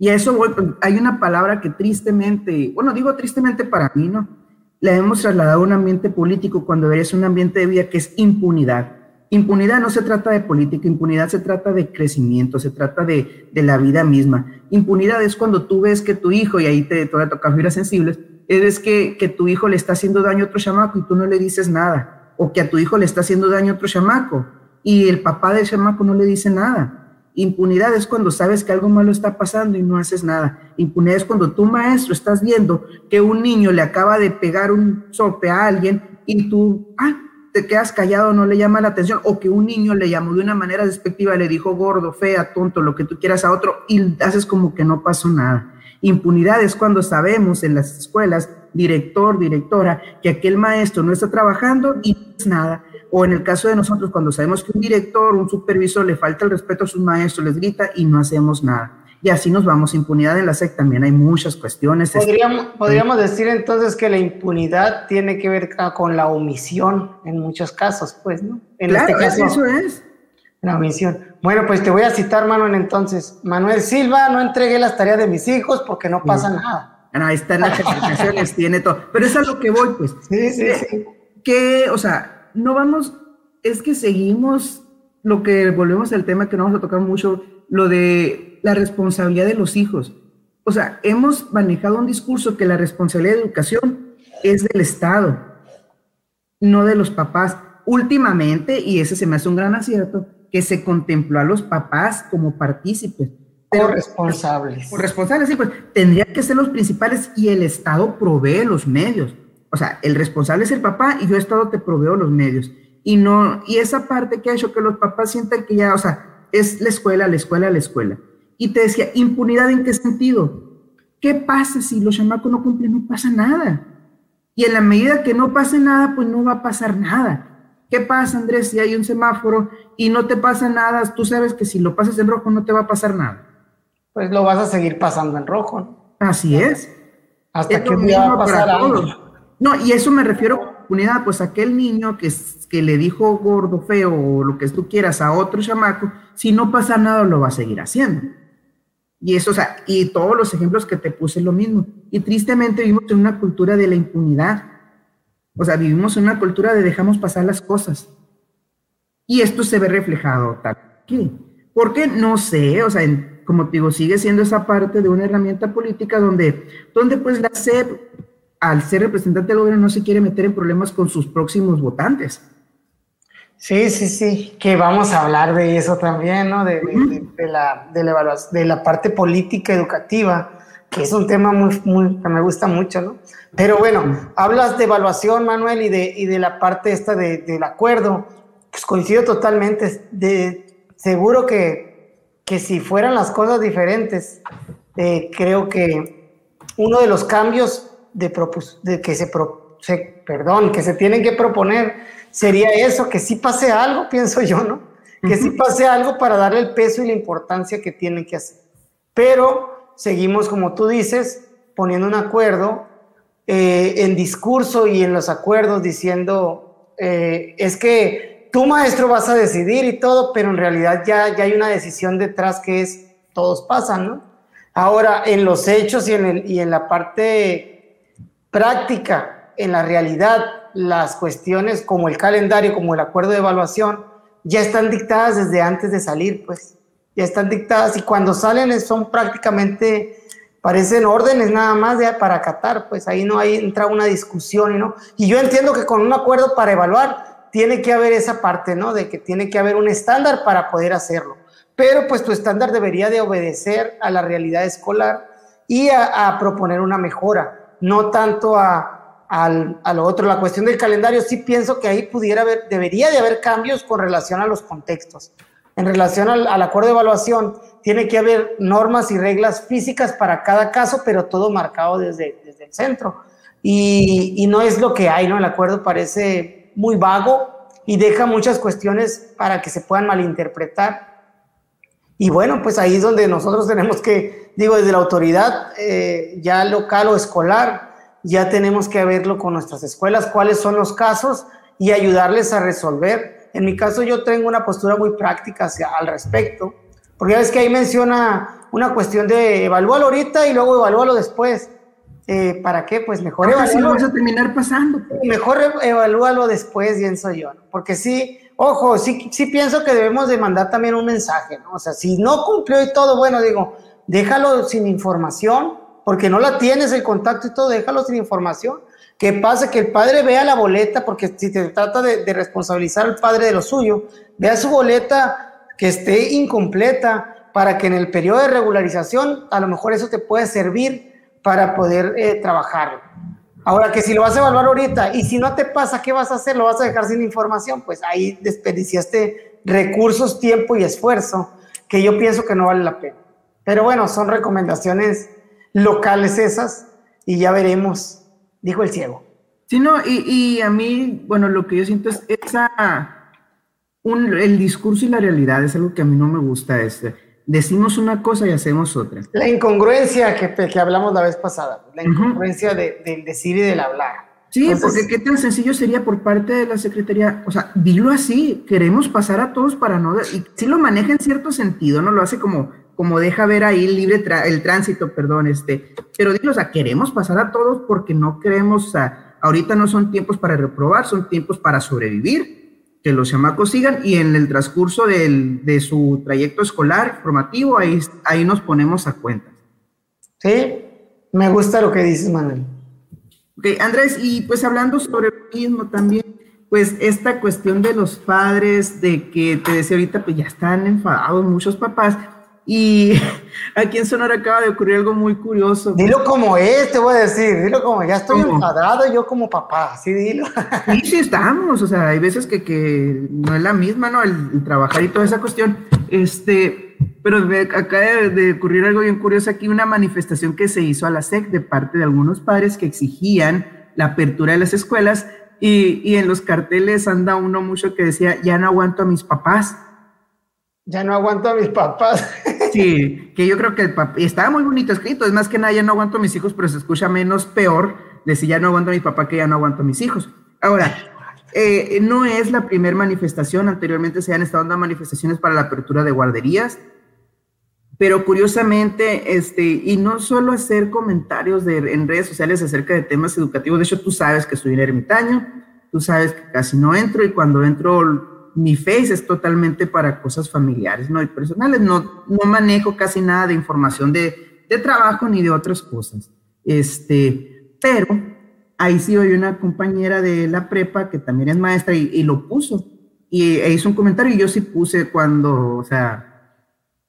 Y a eso voy, hay una palabra que tristemente, bueno, digo tristemente para mí, ¿no? La hemos trasladado a un ambiente político cuando debería un ambiente de vida que es impunidad. Impunidad no se trata de política, impunidad se trata de crecimiento, se trata de, de la vida misma. Impunidad es cuando tú ves que tu hijo, y ahí te, te tocar fibras sensibles, es que, que tu hijo le está haciendo daño a otro chamaco y tú no le dices nada, o que a tu hijo le está haciendo daño a otro chamaco y el papá del chamaco no le dice nada Impunidad es cuando sabes que algo malo está pasando y no haces nada. Impunidad es cuando tu maestro estás viendo que un niño le acaba de pegar un sope a alguien y tú, ah, te quedas callado, no le llama la atención, o que un niño le llamó de una manera despectiva, le dijo gordo, fea, tonto, lo que tú quieras a otro, y haces como que no pasó nada. Impunidad es cuando sabemos en las escuelas, director, directora, que aquel maestro no está trabajando y no es nada o en el caso de nosotros, cuando sabemos que un director, un supervisor le falta el respeto a sus maestros, les grita y no hacemos nada. Y así nos vamos. Impunidad en la SEC también hay muchas cuestiones. Podríamos, podríamos decir entonces que la impunidad tiene que ver con la omisión en muchos casos, pues, ¿no? En este caso, eso es. La omisión. Bueno, pues te voy a citar, Manuel, entonces. Manuel Silva, no entregué las tareas de mis hijos porque no pasa nada. ahí están las <laughs> calificaciones, tiene todo. Pero es a lo que voy, pues. Sí, sí, sí. Que, o sea, no vamos, es que seguimos lo que volvemos al tema que no vamos a tocar mucho, lo de la responsabilidad de los hijos. O sea, hemos manejado un discurso que la responsabilidad de educación es del Estado, no de los papás. Últimamente, y ese se me hace un gran acierto, que se contempló a los papás como partícipes. Corresponsables. Corresponsables, sí, pues tendrían que ser los principales y el Estado provee los medios o sea, el responsable es el papá y yo Estado te proveo los medios. Y no, y esa parte que ha hecho que los papás sientan que ya, o sea, es la escuela, la escuela, la escuela. Y te decía, impunidad en qué sentido? ¿Qué pasa si los chamacos no cumplen? No pasa nada. Y en la medida que no pase nada, pues no va a pasar nada. ¿Qué pasa, Andrés, si hay un semáforo y no te pasa nada? Tú sabes que si lo pasas en rojo no te va a pasar nada. Pues lo vas a seguir pasando en rojo. Así es. Hasta que día va a pasar algo. No, y eso me refiero a unidad, pues aquel niño que, que le dijo gordo, feo o lo que tú quieras a otro chamaco, si no pasa nada lo va a seguir haciendo. Y eso, o sea, y todos los ejemplos que te puse lo mismo. Y tristemente vivimos en una cultura de la impunidad. O sea, vivimos en una cultura de dejamos pasar las cosas. Y esto se ve reflejado tal. ¿Qué? ¿Por qué? No sé, o sea, como te digo, sigue siendo esa parte de una herramienta política donde, donde pues la SEP, al ser representante del gobierno, no se quiere meter en problemas con sus próximos votantes. Sí, sí, sí, que vamos a hablar de eso también, ¿no? De, la, de, la, de la parte política educativa, que es un tema muy, muy, que me gusta mucho, ¿no? Pero bueno, hablas de evaluación, Manuel, y de, y de la parte esta del acuerdo, pues coincido totalmente, de, seguro que, que si fueran las cosas diferentes, eh, creo que uno de los cambios de, de que se, se, perdón, que se tienen que proponer sería eso, que sí pase algo, <laughs> pienso yo, ¿no? Que sí pase algo para darle el peso y la importancia que tienen que hacer. Pero seguimos, como tú dices, poniendo un acuerdo eh, en discurso y en los acuerdos diciendo, eh, es que tu maestro vas a decidir y todo, pero en realidad ya, ya hay una decisión detrás que es, todos pasan, ¿no? Ahora, en los hechos y en, el, y en la parte práctica, en la realidad, las cuestiones como el calendario, como el acuerdo de evaluación, ya están dictadas desde antes de salir, pues ya están dictadas y cuando salen son prácticamente, parecen órdenes nada más de, para acatar, pues ahí no hay, entra una discusión no. Y yo entiendo que con un acuerdo para evaluar tiene que haber esa parte, ¿no? De que tiene que haber un estándar para poder hacerlo. Pero pues tu estándar debería de obedecer a la realidad escolar y a proponer una mejora, no tanto a, al, a lo otro. La cuestión del calendario, sí pienso que ahí pudiera haber, debería de haber cambios con relación a los contextos. En relación al, acuerdo de evaluación, tiene que haber normas y reglas físicas para cada caso, pero todo marcado desde, desde el centro. Y, y, no es lo que hay, ¿no? El acuerdo parece muy vago y deja muchas cuestiones para que se puedan malinterpretar. Y bueno, pues ahí es donde nosotros tenemos que, digo, desde la autoridad eh, ya local o escolar, ya tenemos que verlo con nuestras escuelas, cuáles son los casos y ayudarles a resolver. En mi caso yo tengo una postura muy práctica hacia, al respecto, porque ya ves que ahí menciona una cuestión de evalúalo ahorita y luego evalúalo después. Eh, ¿Para qué? Pues mejor evalúalo. vamos a terminar pasando. Mejor evalúalo después, pienso yo, porque sí, ojo, sí, sí pienso que debemos de mandar también un mensaje, ¿no? O sea, si no cumplió y todo, bueno, digo, déjalo sin información, porque no la tienes el contacto y todo, déjalo sin información. Que pasa que el padre vea la boleta, porque si te trata de, responsabilizar al padre de lo suyo, vea su boleta que esté incompleta para que en el periodo de regularización a lo mejor eso te puede servir para poder eh, trabajarlo. Ahora que si lo vas a evaluar ahorita y si no te pasa, ¿qué vas a hacer? ¿Lo vas a dejar sin información? Pues ahí desperdiciaste recursos, tiempo y esfuerzo que yo pienso que no vale la pena. Pero bueno, son recomendaciones locales esas y ya veremos, dijo el ciego. Sí, no, y, a mí, bueno, lo que yo siento es esa, un, el discurso y la realidad es algo que a mí no me gusta, este decimos una cosa y hacemos otra. La incongruencia que, que hablamos la vez pasada, la incongruencia del decir y del hablar. Sí, porque qué tan sencillo sería por parte de la Secretaría, o sea, dilo así, queremos pasar a todos para no, y si lo maneja en cierto sentido, no lo hace como como deja ver ahí libre el tránsito, perdón, este, pero digo, o sea, queremos pasar a todos porque no queremos, o sea, ahorita no son tiempos para reprobar, son tiempos para sobrevivir, que los chamacos sigan y en el transcurso del, de su trayecto escolar, formativo, ahí, ahí nos ponemos a cuenta. Sí, me gusta lo que dices, Manuel. Ok, Andrés, y pues hablando sobre lo mismo también, pues esta cuestión de los padres, de que te decía ahorita, pues ya están enfadados muchos papás, y <laughs> aquí en Sonora acaba de ocurrir algo muy curioso. Dilo como es, te voy a decir, dilo como, ya estoy enfadado yo como papá, sí, dilo. Sí, sí estamos, o sea, hay veces que, que no es la misma, ¿no? El, trabajar y toda esa cuestión. Este, pero acaba de, ocurrir algo bien curioso aquí, una manifestación que se hizo a la SEC de parte de algunos padres que exigían la apertura de las escuelas y, y en los carteles anda uno mucho que decía, ya no aguanto a mis papás ya no aguanto a mis papás. <laughs> Sí, que yo creo que el estaba muy bonito escrito, es más que nada ya no aguanto a mis hijos, pero se escucha menos peor decir ya no aguanto a mi papá que ya no aguanto a mis hijos. Ahora, eh, no es la primera manifestación, anteriormente se han estado dando manifestaciones para la apertura de guarderías, pero curiosamente, este, y no solo hacer comentarios de, en redes sociales acerca de temas educativos, de hecho tú sabes que soy un ermitaño, tú sabes que casi no entro y cuando entro mi face es totalmente para cosas familiares, ¿no? Y personales, no, no manejo casi nada de información de, de trabajo ni de otras cosas. Este, pero ahí sí hay una compañera de la prepa que también es maestra y, lo puso. Y e hizo un comentario y yo sí puse cuando, o sea,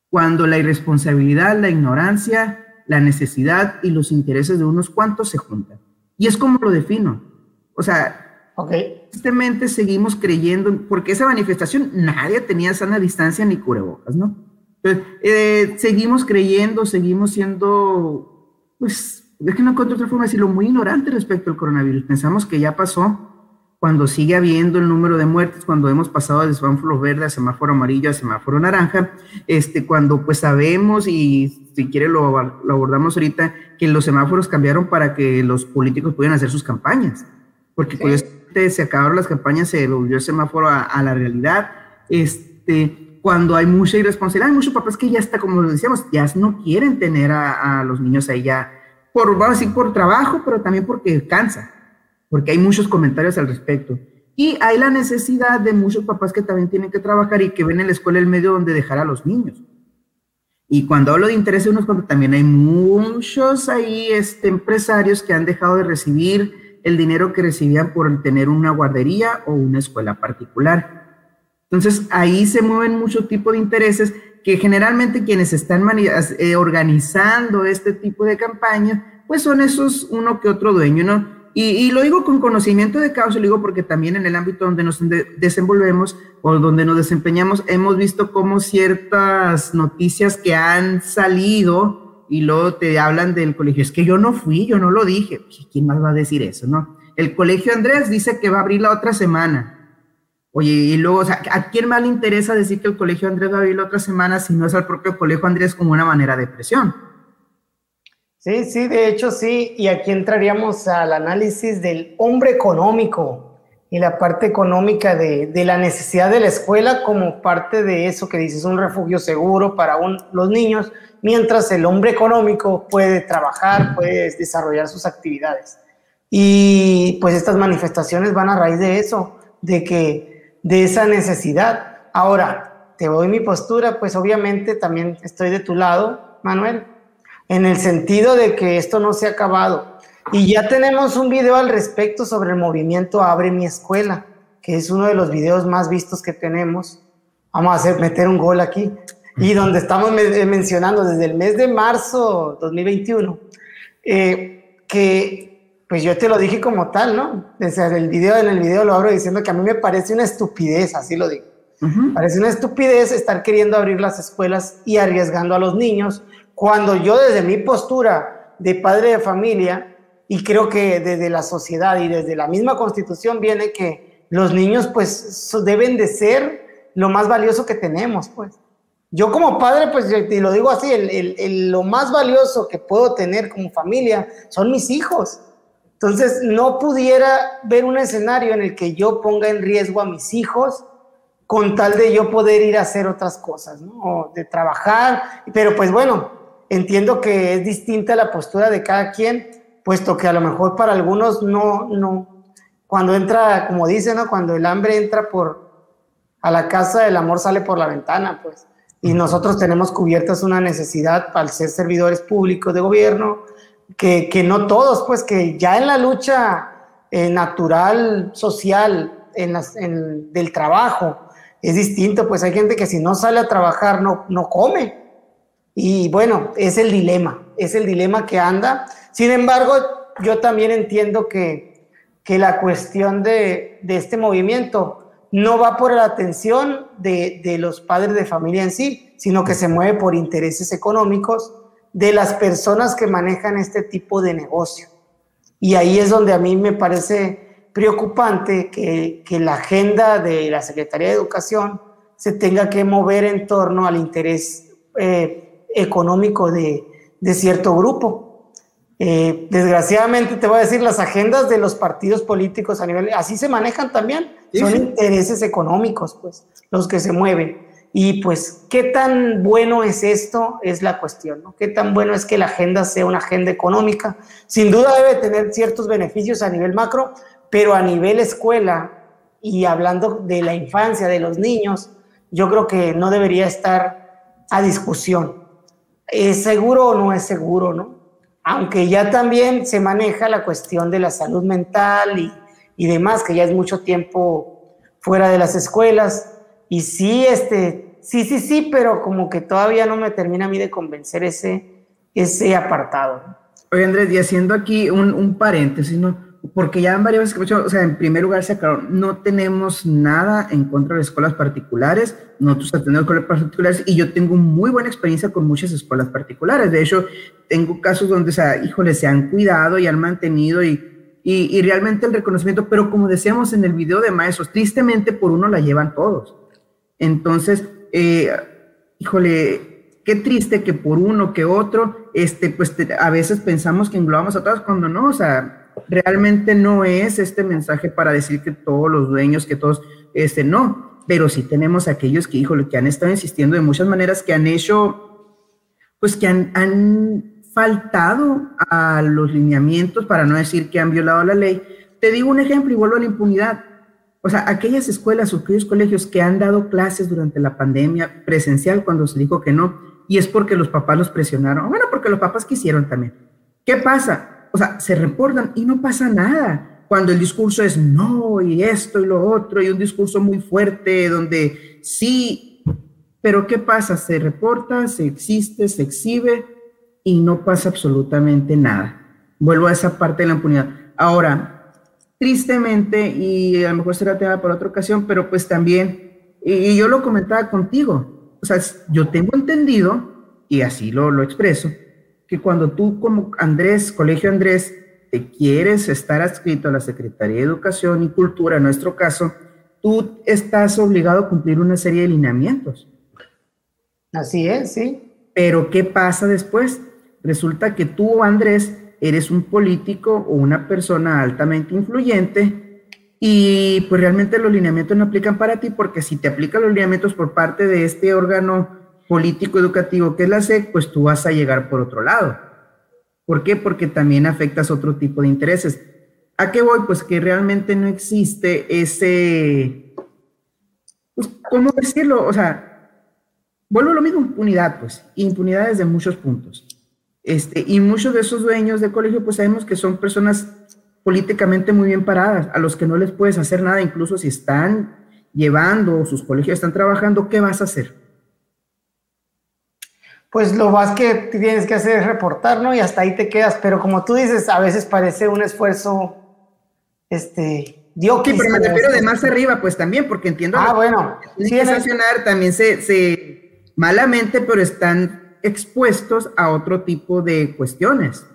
cuando la irresponsabilidad, la ignorancia, la necesidad y los intereses de unos cuantos se juntan. Y es como lo defino. O sea, Okay. Tristemente seguimos creyendo, porque esa manifestación nadie tenía sana distancia ni cubrebocas, ¿no? Entonces, eh, seguimos creyendo, seguimos siendo, pues, es que no encuentro otra forma de decirlo, muy ignorante respecto al coronavirus. Pensamos que ya pasó cuando sigue habiendo el número de muertes, cuando hemos pasado de semáforo verde a semáforo amarillo a semáforo naranja, este, cuando pues sabemos y si quiere lo, lo abordamos ahorita, que los semáforos cambiaron para que los políticos pudieran hacer sus campañas, porque pues se acabaron las campañas, se volvió el semáforo a, la realidad. Este, cuando hay mucha irresponsabilidad, hay muchos papás que ya está, como decíamos, ya no quieren tener a, los niños ahí ya, por, vamos a decir, por trabajo, pero también porque cansa, porque hay muchos comentarios al respecto. Y hay la necesidad de muchos papás que también tienen que trabajar y que ven en la escuela el medio donde dejar a los niños. Y cuando hablo de interés unos cuando también hay muchos ahí este, empresarios que han dejado de recibir el dinero que recibían por tener una guardería o una escuela particular. Entonces, ahí se mueven mucho tipo de intereses que generalmente quienes están eh, organizando este tipo de campaña, pues son esos uno que otro dueño, ¿no? Y, lo digo con conocimiento de causa, lo digo porque también en el ámbito donde nos desenvolvemos o donde nos desempeñamos, hemos visto cómo ciertas noticias que han salido y luego te hablan del colegio. Es que yo no fui, yo no lo dije. Pues, ¿Quién más va a decir eso, no? El colegio Andrés dice que va a abrir la otra semana. Oye, y luego, o sea, ¿a quién más le interesa decir que el colegio Andrés va a abrir la otra semana si no es al propio colegio Andrés como una manera de presión? Sí, sí, de hecho sí. Y aquí entraríamos al análisis del hombre económico y la parte económica de, de la necesidad de la escuela como parte de eso que dices, un refugio seguro para los niños, mientras el hombre económico puede trabajar, puede desarrollar sus actividades. Y pues estas manifestaciones van a raíz de eso, de que de esa necesidad. Ahora, te doy mi postura, pues obviamente también estoy de tu lado, Manuel, en el sentido de que esto no se ha acabado. Y ya tenemos un video al respecto sobre el movimiento Abre mi escuela, que es uno de los videos más vistos que tenemos. Vamos a hacer, meter un gol aquí y donde estamos eh, mencionando desde el mes de marzo 2021, eh, que pues yo te lo dije como tal, ¿no? Desde el video, en el video lo abro diciendo que a mí me parece una estupidez, así lo digo. Parece una estupidez estar queriendo abrir las escuelas y arriesgando a los niños, cuando yo desde mi postura de padre de familia, y creo que desde la sociedad y desde la misma constitución viene que los niños pues deben de ser lo más valioso que tenemos, pues yo como padre, pues y lo digo así, el, lo más valioso que puedo tener como familia son mis hijos. Entonces, no pudiera ver un escenario en el que yo ponga en riesgo a mis hijos con tal de yo poder ir a hacer otras cosas, ¿no? O de trabajar, pero pues bueno, entiendo que es distinta la postura de cada quien, puesto que a lo mejor para algunos no, no, cuando entra, como dicen, ¿no? Cuando el hambre entra por, a la casa, el amor sale por la ventana, pues y nosotros tenemos cubiertas una necesidad al ser servidores públicos de gobierno, que, que no todos, pues que ya en la lucha eh, natural, social, en las, en, del trabajo, es distinto, pues hay gente que si no sale a trabajar no, no come. Y bueno, es el dilema, es el dilema que anda. Sin embargo, yo también entiendo que, que la cuestión de, de este movimiento no va por la atención de, los padres de familia en sí, sino que se mueve por intereses económicos de las personas que manejan este tipo de negocio. Y ahí es donde a mí me parece preocupante que, la agenda de la Secretaría de Educación se tenga que mover en torno al interés eh, económico de, cierto grupo. Eh, desgraciadamente te voy a decir, las agendas de los partidos políticos a nivel, así se manejan también son intereses económicos, pues, los que se mueven. Y pues, ¿qué tan bueno es esto? Es la cuestión, ¿no? ¿Qué tan bueno es que la agenda sea una agenda económica? Sin duda debe tener ciertos beneficios a nivel macro, pero a nivel escuela, y hablando de la infancia, de los niños, yo creo que no debería estar a discusión. ¿Es seguro o no es seguro, no? Aunque ya también se maneja la cuestión de la salud mental y, y demás, que ya es mucho tiempo fuera de las escuelas. Y sí, este, sí, sí, sí, pero como que todavía no me termina a mí de convencer ese, ese apartado. Oye, Andrés, y haciendo aquí un, un paréntesis, ¿no? Porque ya varias veces, o sea, en primer lugar se aclaró, no tenemos nada en contra de escuelas particulares, nosotros tenemos escuelas particulares y yo tengo muy buena experiencia con muchas escuelas particulares. De hecho, tengo casos donde, o sea, híjole, se han cuidado y han mantenido y, y, y realmente el reconocimiento, pero como decíamos en el video de maestros, tristemente por uno la llevan todos. Entonces, eh, híjole, qué triste que por uno que otro, este, pues a veces pensamos que englobamos a todos cuando no, o sea, realmente no es este mensaje para decir que todos los dueños, que todos, este, no, pero sí tenemos aquellos que, híjole, que han estado insistiendo de muchas maneras, que han hecho, pues que han, han faltado a los lineamientos, para no decir que han violado la ley. Te digo un ejemplo y vuelvo a la impunidad. O sea, aquellas escuelas o aquellos colegios que han dado clases durante la pandemia presencial cuando se dijo que no, y es porque los papás los presionaron, bueno, porque los papás quisieron también. ¿Qué pasa? O sea, se reportan y no pasa nada. Cuando el discurso es no y esto y lo otro y un discurso muy fuerte donde sí, pero ¿qué pasa? Se reporta, se existe, se exhibe y no pasa absolutamente nada. Vuelvo a esa parte de la impunidad. Ahora, tristemente, y a lo mejor será tema para otra ocasión, pero pues también, y yo lo comentaba contigo, o sea, yo tengo entendido, y así lo, lo expreso, que cuando tú como Andrés, Colegio Andrés, te quieres estar adscrito a la Secretaría de Educación y Cultura, en nuestro caso, tú estás obligado a cumplir una serie de lineamientos. Así es, sí. Pero ¿qué pasa después? Resulta que tú, Andrés, eres un político o una persona altamente influyente y pues realmente los lineamientos no aplican para ti porque si te aplican los lineamientos por parte de este órgano político educativo que es la SEC, pues tú vas a llegar por otro lado. ¿Por qué? Porque también afectas otro tipo de intereses. ¿A qué voy? Pues que realmente no existe ese, pues, ¿cómo decirlo? O sea, vuelvo a lo mismo, impunidad, pues, impunidad desde muchos puntos. Este, y muchos de esos dueños de colegio, pues sabemos que son personas políticamente muy bien paradas, a los que no les puedes hacer nada, incluso si están llevando, sus colegios están trabajando, ¿qué vas a hacer? Pues lo más que tienes que hacer es reportar, ¿no? Y hasta ahí te quedas. Pero como tú dices, a veces parece un esfuerzo, este, dio Sí, pero me refiero de más arriba, pues también, porque entiendo. Ah, bueno. Sí, que sancionar también se, se, malamente, pero están expuestos a otro tipo de cuestiones.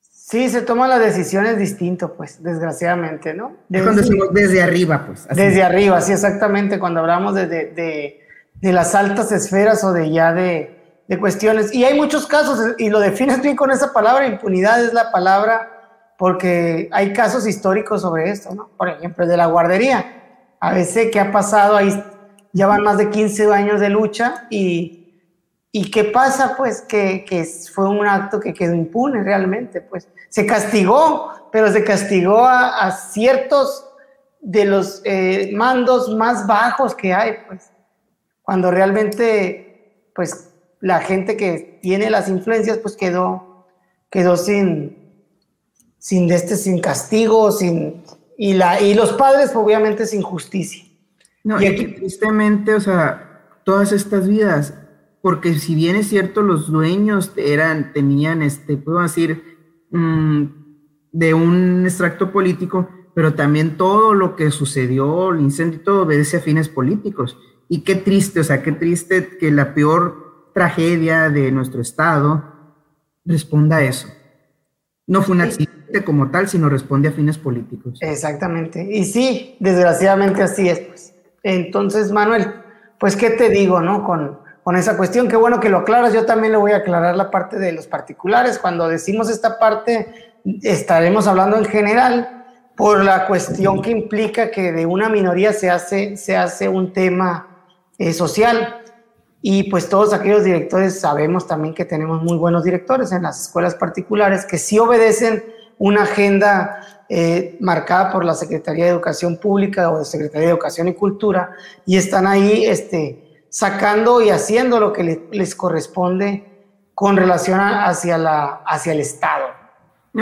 Sí, se toman las decisiones distinto, pues, desgraciadamente, ¿no? Desde, cuando decimos desde arriba, pues. Desde arriba, sí, exactamente. Cuando hablamos de, de, de las altas esferas o de ya de, de cuestiones. Y hay muchos casos, y lo defines bien con esa palabra, impunidad es la palabra, porque hay casos históricos sobre esto, ¿no? Por ejemplo, el de la guardería. A veces, ¿qué ha pasado? Ahí ya van más de 15 años de lucha y, y ¿qué pasa? Pues que, que, fue un acto que quedó impune realmente, pues se castigó, pero se castigó a, a ciertos de los eh, mandos más bajos que hay, pues, cuando realmente, pues, la gente que tiene las influencias, pues quedó, quedó sin, sin, este, sin castigo, sin, y, la, y los padres, obviamente, sin justicia. No, y aquí, tristemente, o sea, todas estas vidas, porque si bien es cierto, los dueños eran, tenían, este, puedo decir, mm, de un extracto político, pero también todo lo que sucedió, el incendio y todo, obedece a fines políticos. Y qué triste, o sea, qué triste que la peor tragedia de nuestro Estado responda a eso. No fue un accidente como tal, sino responde a fines políticos. Exactamente. Y sí, desgraciadamente así es. Pues. Entonces, Manuel, pues, ¿qué te digo, no? Con, con esa cuestión, qué bueno que lo aclaras. Yo también le voy a aclarar la parte de los particulares. Cuando decimos esta parte, estaremos hablando en general por la cuestión que implica que de una minoría se hace, se hace un tema eh, social. Y pues todos aquellos directores sabemos también que tenemos muy buenos directores en las escuelas particulares que sí obedecen una agenda eh, marcada por la Secretaría de Educación Pública o de Secretaría de Educación y Cultura y están ahí este, sacando y haciendo lo que les corresponde con relación hacia, la, hacia el Estado.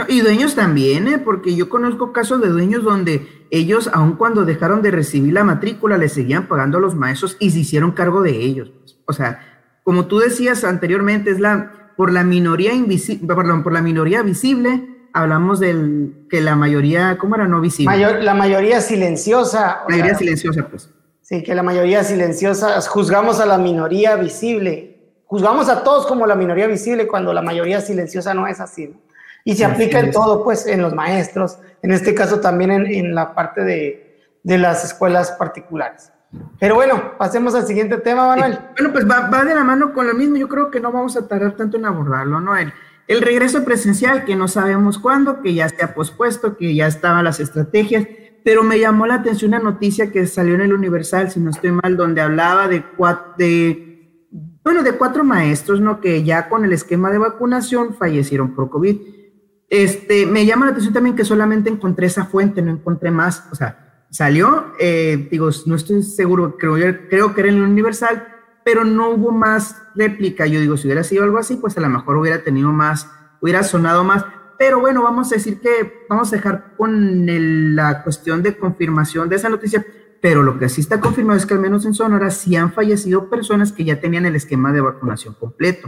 y dueños también, ¿eh? porque yo conozco casos de dueños donde ellos, aun cuando dejaron de recibir la matrícula, le seguían pagando a los maestros y se hicieron cargo de ellos. O sea, como tú decías anteriormente, es la por la minoría invisible, perdón, por la minoría visible, hablamos del que la mayoría, ¿cómo era? No visible. la mayoría silenciosa. La mayoría silenciosa, pues. Sí, que la mayoría silenciosa, juzgamos a la minoría visible juzgamos a todos como la minoría visible cuando la mayoría silenciosa no es así. Y se aplica en todo, pues en los maestros, en este caso también en, la parte de, de, las escuelas particulares. Pero bueno, pasemos al siguiente tema, Manuel. bueno, pues va, va, de la mano con lo mismo, yo creo que no vamos a tardar tanto en abordarlo, ¿no? El, el regreso presencial, que no sabemos cuándo, que ya se ha pospuesto, que ya estaban las estrategias, pero me llamó la atención una noticia que salió en el Universal, si no estoy mal, donde hablaba de, de bueno, de cuatro maestros, ¿no? Que ya con el esquema de vacunación fallecieron por COVID. Este, me llama la atención también que solamente encontré esa fuente, no encontré más. O sea, salió, eh, digo, no estoy seguro, creo, creo que era en el Universal, pero no hubo más réplica. Yo digo, si hubiera sido algo así, pues a lo mejor hubiera tenido más, hubiera sonado más. Pero bueno, vamos a decir que vamos a dejar con la cuestión de confirmación de esa noticia pero lo que sí está confirmado es que al menos en Sonora sí han fallecido personas que ya tenían el esquema de vacunación completo.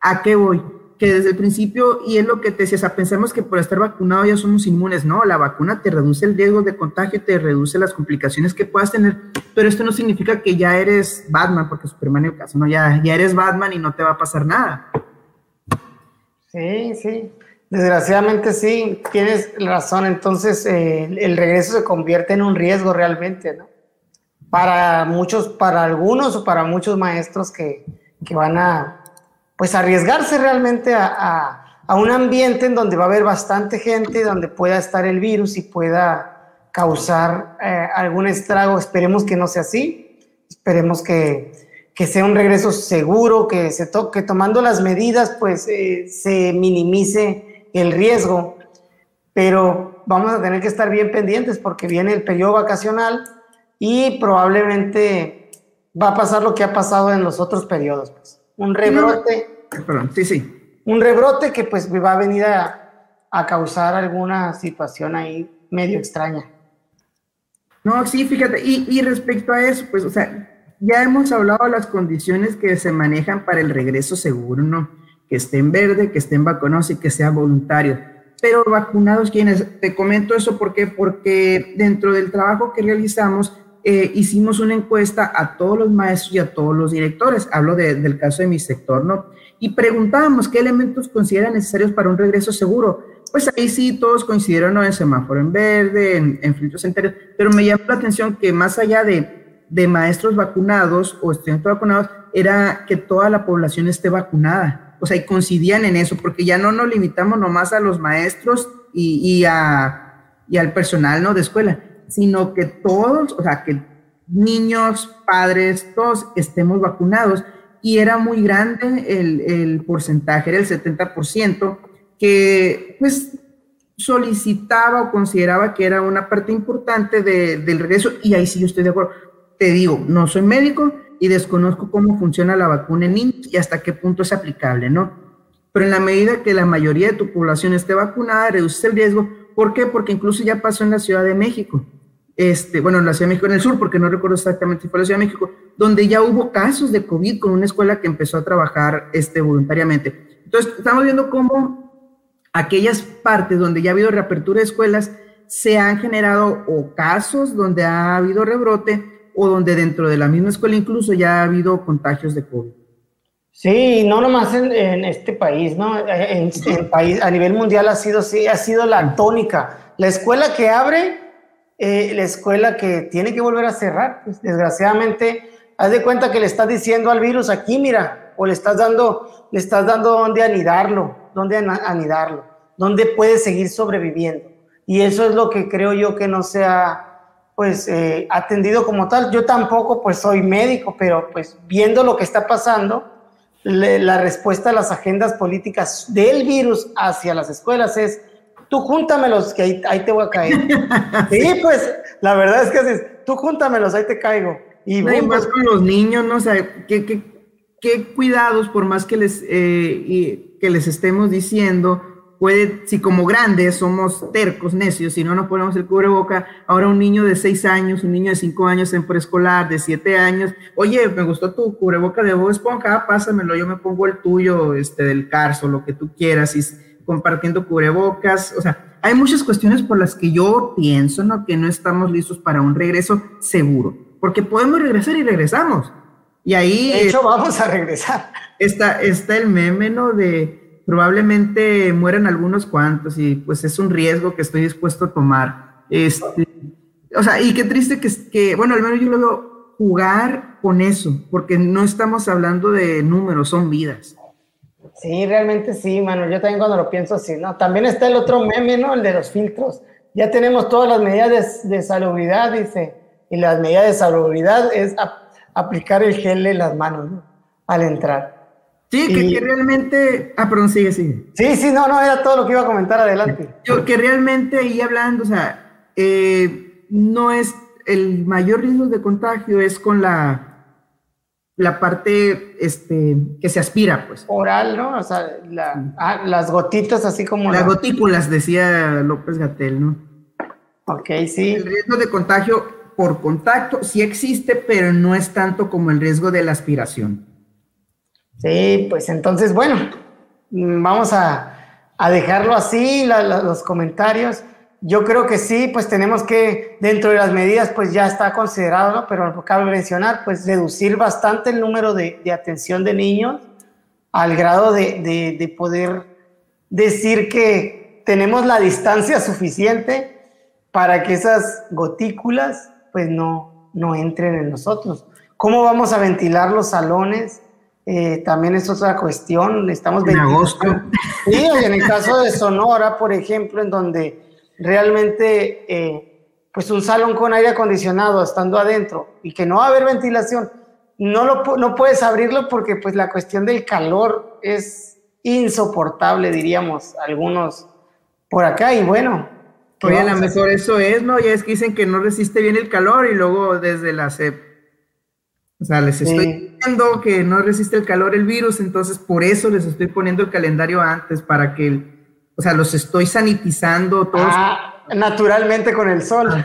¿A qué voy? Que desde el principio, y es lo que te decía, pensamos que por estar vacunado ya somos inmunes, no, la vacuna te reduce el riesgo de contagio, te reduce las complicaciones que puedas tener, pero esto no significa que ya eres Batman, porque Superman en el caso, no, ya, ya eres Batman y no te va a pasar nada. Sí, sí. Desgraciadamente sí, tienes razón. Entonces eh, el regreso se convierte en un riesgo realmente, ¿no? para muchos, para algunos o para muchos maestros que, que van a pues arriesgarse realmente a, a, un ambiente en donde va a haber bastante gente, donde pueda estar el virus y pueda causar eh, algún estrago. Esperemos que no sea así, esperemos que, que sea un regreso seguro, que, se to que tomando las medidas pues eh, se minimice el riesgo, pero vamos a tener que estar bien pendientes porque viene el periodo vacacional y probablemente va a pasar lo que ha pasado en los otros periodos, pues. Un rebrote. Perdón, sí, sí. Un rebrote que pues va a venir a, a causar alguna situación ahí medio extraña. No, sí, fíjate, y, y, respecto a eso, pues, o sea, ya hemos hablado de las condiciones que se manejan para el regreso seguro, ¿no? Que esté en verde, que estén vacunados y que sea voluntario. Pero vacunados, ¿quiénes? Te comento eso porque, porque dentro del trabajo que realizamos, eh, hicimos una encuesta a todos los maestros y a todos los directores, hablo del caso de mi sector, ¿no? Y preguntábamos qué elementos consideran necesarios para un regreso seguro. Pues ahí sí todos coincidieron en semáforo en verde, en, en filtros sanitarios, pero me llamó la atención que más allá de, de maestros vacunados o estudiantes vacunados, era que toda la población esté vacunada. O sea, y coincidían en eso, porque ya no nos limitamos nomás a los maestros y, y, a, y al personal ¿no? de escuela, sino que todos, o sea, que niños, padres, todos estemos vacunados. Y era muy grande el, el porcentaje, era el 70%, que pues solicitaba o consideraba que era una parte importante de, del regreso, y ahí sí yo estoy de acuerdo. Te digo, no soy médico y desconozco cómo funciona la vacuna en niños y hasta qué punto es aplicable, ¿no? Pero en la medida que la mayoría de tu población esté vacunada, reduce el riesgo. ¿Por qué? Porque incluso ya pasó en la Ciudad de México este, bueno, en la Ciudad de México, en el sur, porque no recuerdo exactamente si fue la Ciudad de México, donde ya hubo casos de COVID con una escuela que empezó a trabajar este, voluntariamente. Entonces, estamos viendo cómo aquellas partes donde ya ha habido reapertura de escuelas, se han generado o casos donde ha habido rebrote o donde dentro de la misma escuela incluso ya ha habido contagios de COVID. Sí, no nomás en, en este país, ¿no? En, en, país, a nivel mundial ha sido, sí, ha sido la tónica. La escuela que abre eh, la escuela que tiene que volver a cerrar. Pues, desgraciadamente, haz de cuenta que le estás diciendo al virus aquí, mira, o le estás dando, le estás dando dónde anidarlo, dónde anidarlo, dónde puede seguir sobreviviendo. Y eso es lo que creo yo que no se ha pues eh, atendido como tal. Yo tampoco pues soy médico, pero pues viendo lo que está pasando, la respuesta a las agendas políticas del virus hacia las escuelas es tú júntamelos, que ahí, ahí te voy a caer. <laughs> sí, pues, la verdad es que haces, tú júntamelos, ahí te caigo. Y no, más con los niños, ¿no? O sea, ¿qué, qué, qué cuidados, por más que les, eh, que les estemos diciendo, puede, si como grandes somos tercos, necios, si no nos ponemos el cubreboca, ahora un niño de 6 años, un niño de 5 años en preescolar, de 7 años, oye, me gustó tu cubreboca de Bob Esponja, ah, pásamelo, yo me pongo el tuyo, este, del Carso, lo que tú quieras, y compartiendo cubrebocas, o sea, hay muchas cuestiones por las que yo pienso, ¿no? Que no estamos listos para un regreso seguro, porque podemos regresar y regresamos. Y ahí... De hecho, vamos a regresar. Está, está el meme, ¿no? De probablemente mueran algunos cuantos y pues es un riesgo que estoy dispuesto a tomar. Este, o sea, y qué triste que, que, bueno, al menos yo lo veo jugar con eso, porque no estamos hablando de números, son vidas. Sí, realmente sí, mano. Yo también cuando lo pienso así, ¿no? También está el otro meme, ¿no? El de los filtros. Ya tenemos todas las medidas de, salubridad, dice. Y las medidas de salubridad es aplicar el gel en las manos, ¿no? Al entrar. Sí, que, realmente. Ah, perdón, sigue, sigue. Sí, sí, no, no, era todo lo que iba a comentar adelante. Yo, que realmente ahí hablando, o sea, eh, no es. El mayor riesgo de contagio es con la, la parte este, que se aspira, pues. Oral, ¿no? O sea, ah, las gotitas, así como. Las gotículas, decía López Gatel, ¿no? Ok, sí. El riesgo de contagio por contacto sí existe, pero no es tanto como el riesgo de la aspiración. Sí, pues entonces, bueno, vamos a, dejarlo así, los comentarios. Yo creo que sí, pues tenemos que, dentro de las medidas, pues ya está considerado, ¿no? pero cabe mencionar, pues reducir bastante el número de, atención de niños al grado de, poder decir que tenemos la distancia suficiente para que esas gotículas pues no, no entren en nosotros. ¿Cómo vamos a ventilar los salones? Eh, también es otra cuestión. Estamos en agosto. Sí, en el caso de Sonora, por ejemplo, en donde realmente, eh, pues un salón con aire acondicionado estando adentro y que no va a haber ventilación, no, lo, no puedes abrirlo porque pues la cuestión del calor es insoportable, diríamos, algunos por acá y bueno. Oye, a lo mejor eso es, ¿no? Ya es que dicen que no resiste bien el calor y luego desde la CEP o sea, les estoy diciendo que no resiste el calor el virus, entonces por eso les estoy poniendo el calendario antes para que, o sea, los estoy sanitizando todos. Ah, naturalmente con el sol.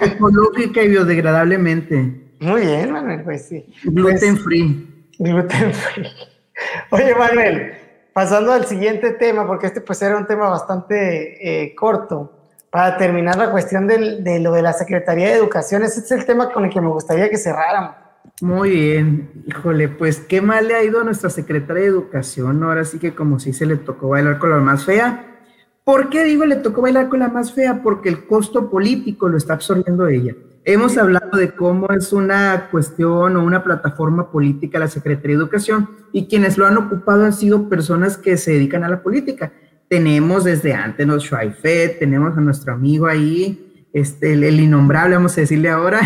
Ecológica y biodegradablemente. Muy bien, Manuel, pues sí. Gluten pues, free. Gluten free. <laughs> Oye, Manuel, pasando al siguiente tema, porque este pues era un tema bastante eh, corto, para terminar la cuestión de lo de la Secretaría de Educación, ese es el tema con el que me gustaría que cerráramos. Muy bien, híjole, pues qué mal le ha ido a nuestra secretaria de Educación, ahora sí que como si se le tocó bailar con la más fea. ¿Por qué digo le tocó bailar con la más fea? Porque el costo político lo está absorbiendo ella. Hemos hablado de cómo es una cuestión o una plataforma política la Secretaría de Educación y quienes lo han ocupado han sido personas que se dedican a la política. Tenemos desde antes Schweifet, tenemos a nuestro amigo ahí, este, el, innombrable, vamos a decirle ahora.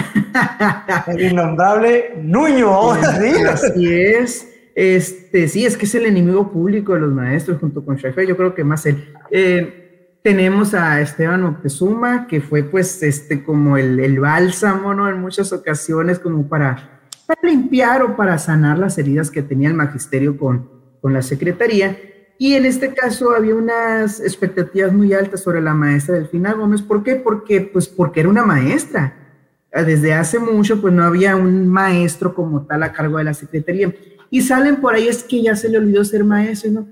<laughs> el innombrable Nuño, Así es. Este, sí, es que es el enemigo público de los maestros junto con Sheffield, yo creo que más él. Eh, tenemos a Esteban Moctezuma, que fue pues este como el, el bálsamo, ¿no? En muchas ocasiones como para, para limpiar o para sanar las heridas que tenía el magisterio con, con la secretaría. Y en este caso había unas expectativas muy altas sobre la maestra Delfina Gómez. ¿Por qué? Porque, pues porque era una maestra. Desde hace mucho, pues no había un maestro como tal a cargo de la secretaría. Y salen por ahí, es que ya se le olvidó ser maestro, ¿no?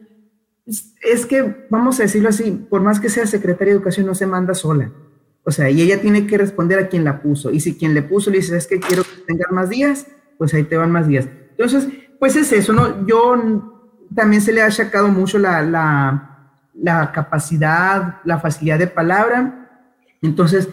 Es, que, vamos a decirlo así, por más que sea secretaria de educación, no se manda sola. O sea, y ella tiene que responder a quien la puso. Y si quien le puso le dice, es que quiero que más días, pues ahí te van más días. Entonces, pues es eso, ¿no? Yo también se le ha achacado mucho la, la, capacidad, la facilidad de palabra. Entonces,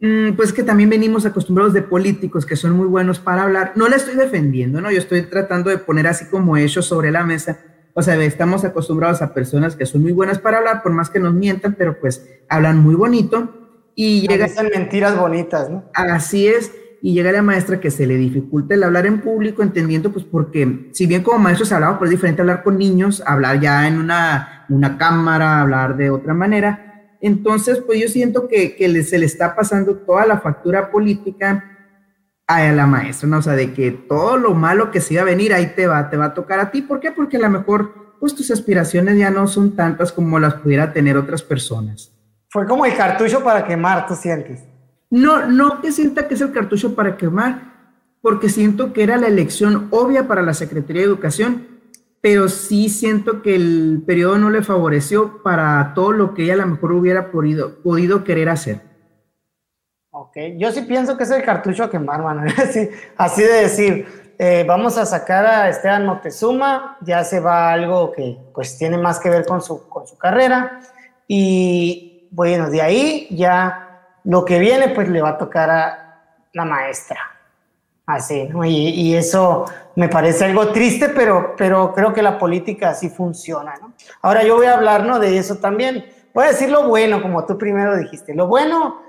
mm, pues que también venimos acostumbrados de políticos que son muy buenos para hablar. No la estoy defendiendo, ¿no? Yo estoy tratando de poner así como hechos sobre la mesa. O sea, estamos acostumbrados a personas que son muy buenas para hablar, por más que nos mientan, pero pues hablan muy bonito. Y llegan mentiras bonitas, ¿no? Así es y llega la maestra que se le dificulta el hablar en público, entendiendo pues porque si bien como maestros hablamos, pues es diferente hablar con niños, hablar ya en una, una cámara, hablar de otra manera, Entonces, pues yo siento que, se le está pasando toda la factura política a la maestra, ¿no? O sea, de que todo lo malo que se iba a venir, ahí te va, te va a tocar a ti. ¿Por qué? Porque a lo mejor, pues tus aspiraciones ya no son tantas como las pudiera tener otras personas. Fue como el cartucho para quemar, ¿tú sientes? No, no que sienta que es el cartucho para quemar, porque siento que era la elección obvia para la Secretaría de Educación, pero sí siento que el periodo no le favoreció para todo lo que ella a lo mejor hubiera podido, podido querer hacer. Ok, yo sí pienso que es el cartucho a quemar, mano. <laughs> así, así de decir, eh, vamos a sacar a Esteban Moctezuma, ya se va algo que pues tiene más que ver con su, con su carrera, y bueno, de ahí ya lo que viene pues le va a tocar a la maestra. Así, ¿no? y, eso me parece algo triste, pero, pero creo que la política así funciona, ¿no? Ahora yo voy a hablar, ¿no? De eso también. Voy a decir lo bueno, como tú primero dijiste. Lo bueno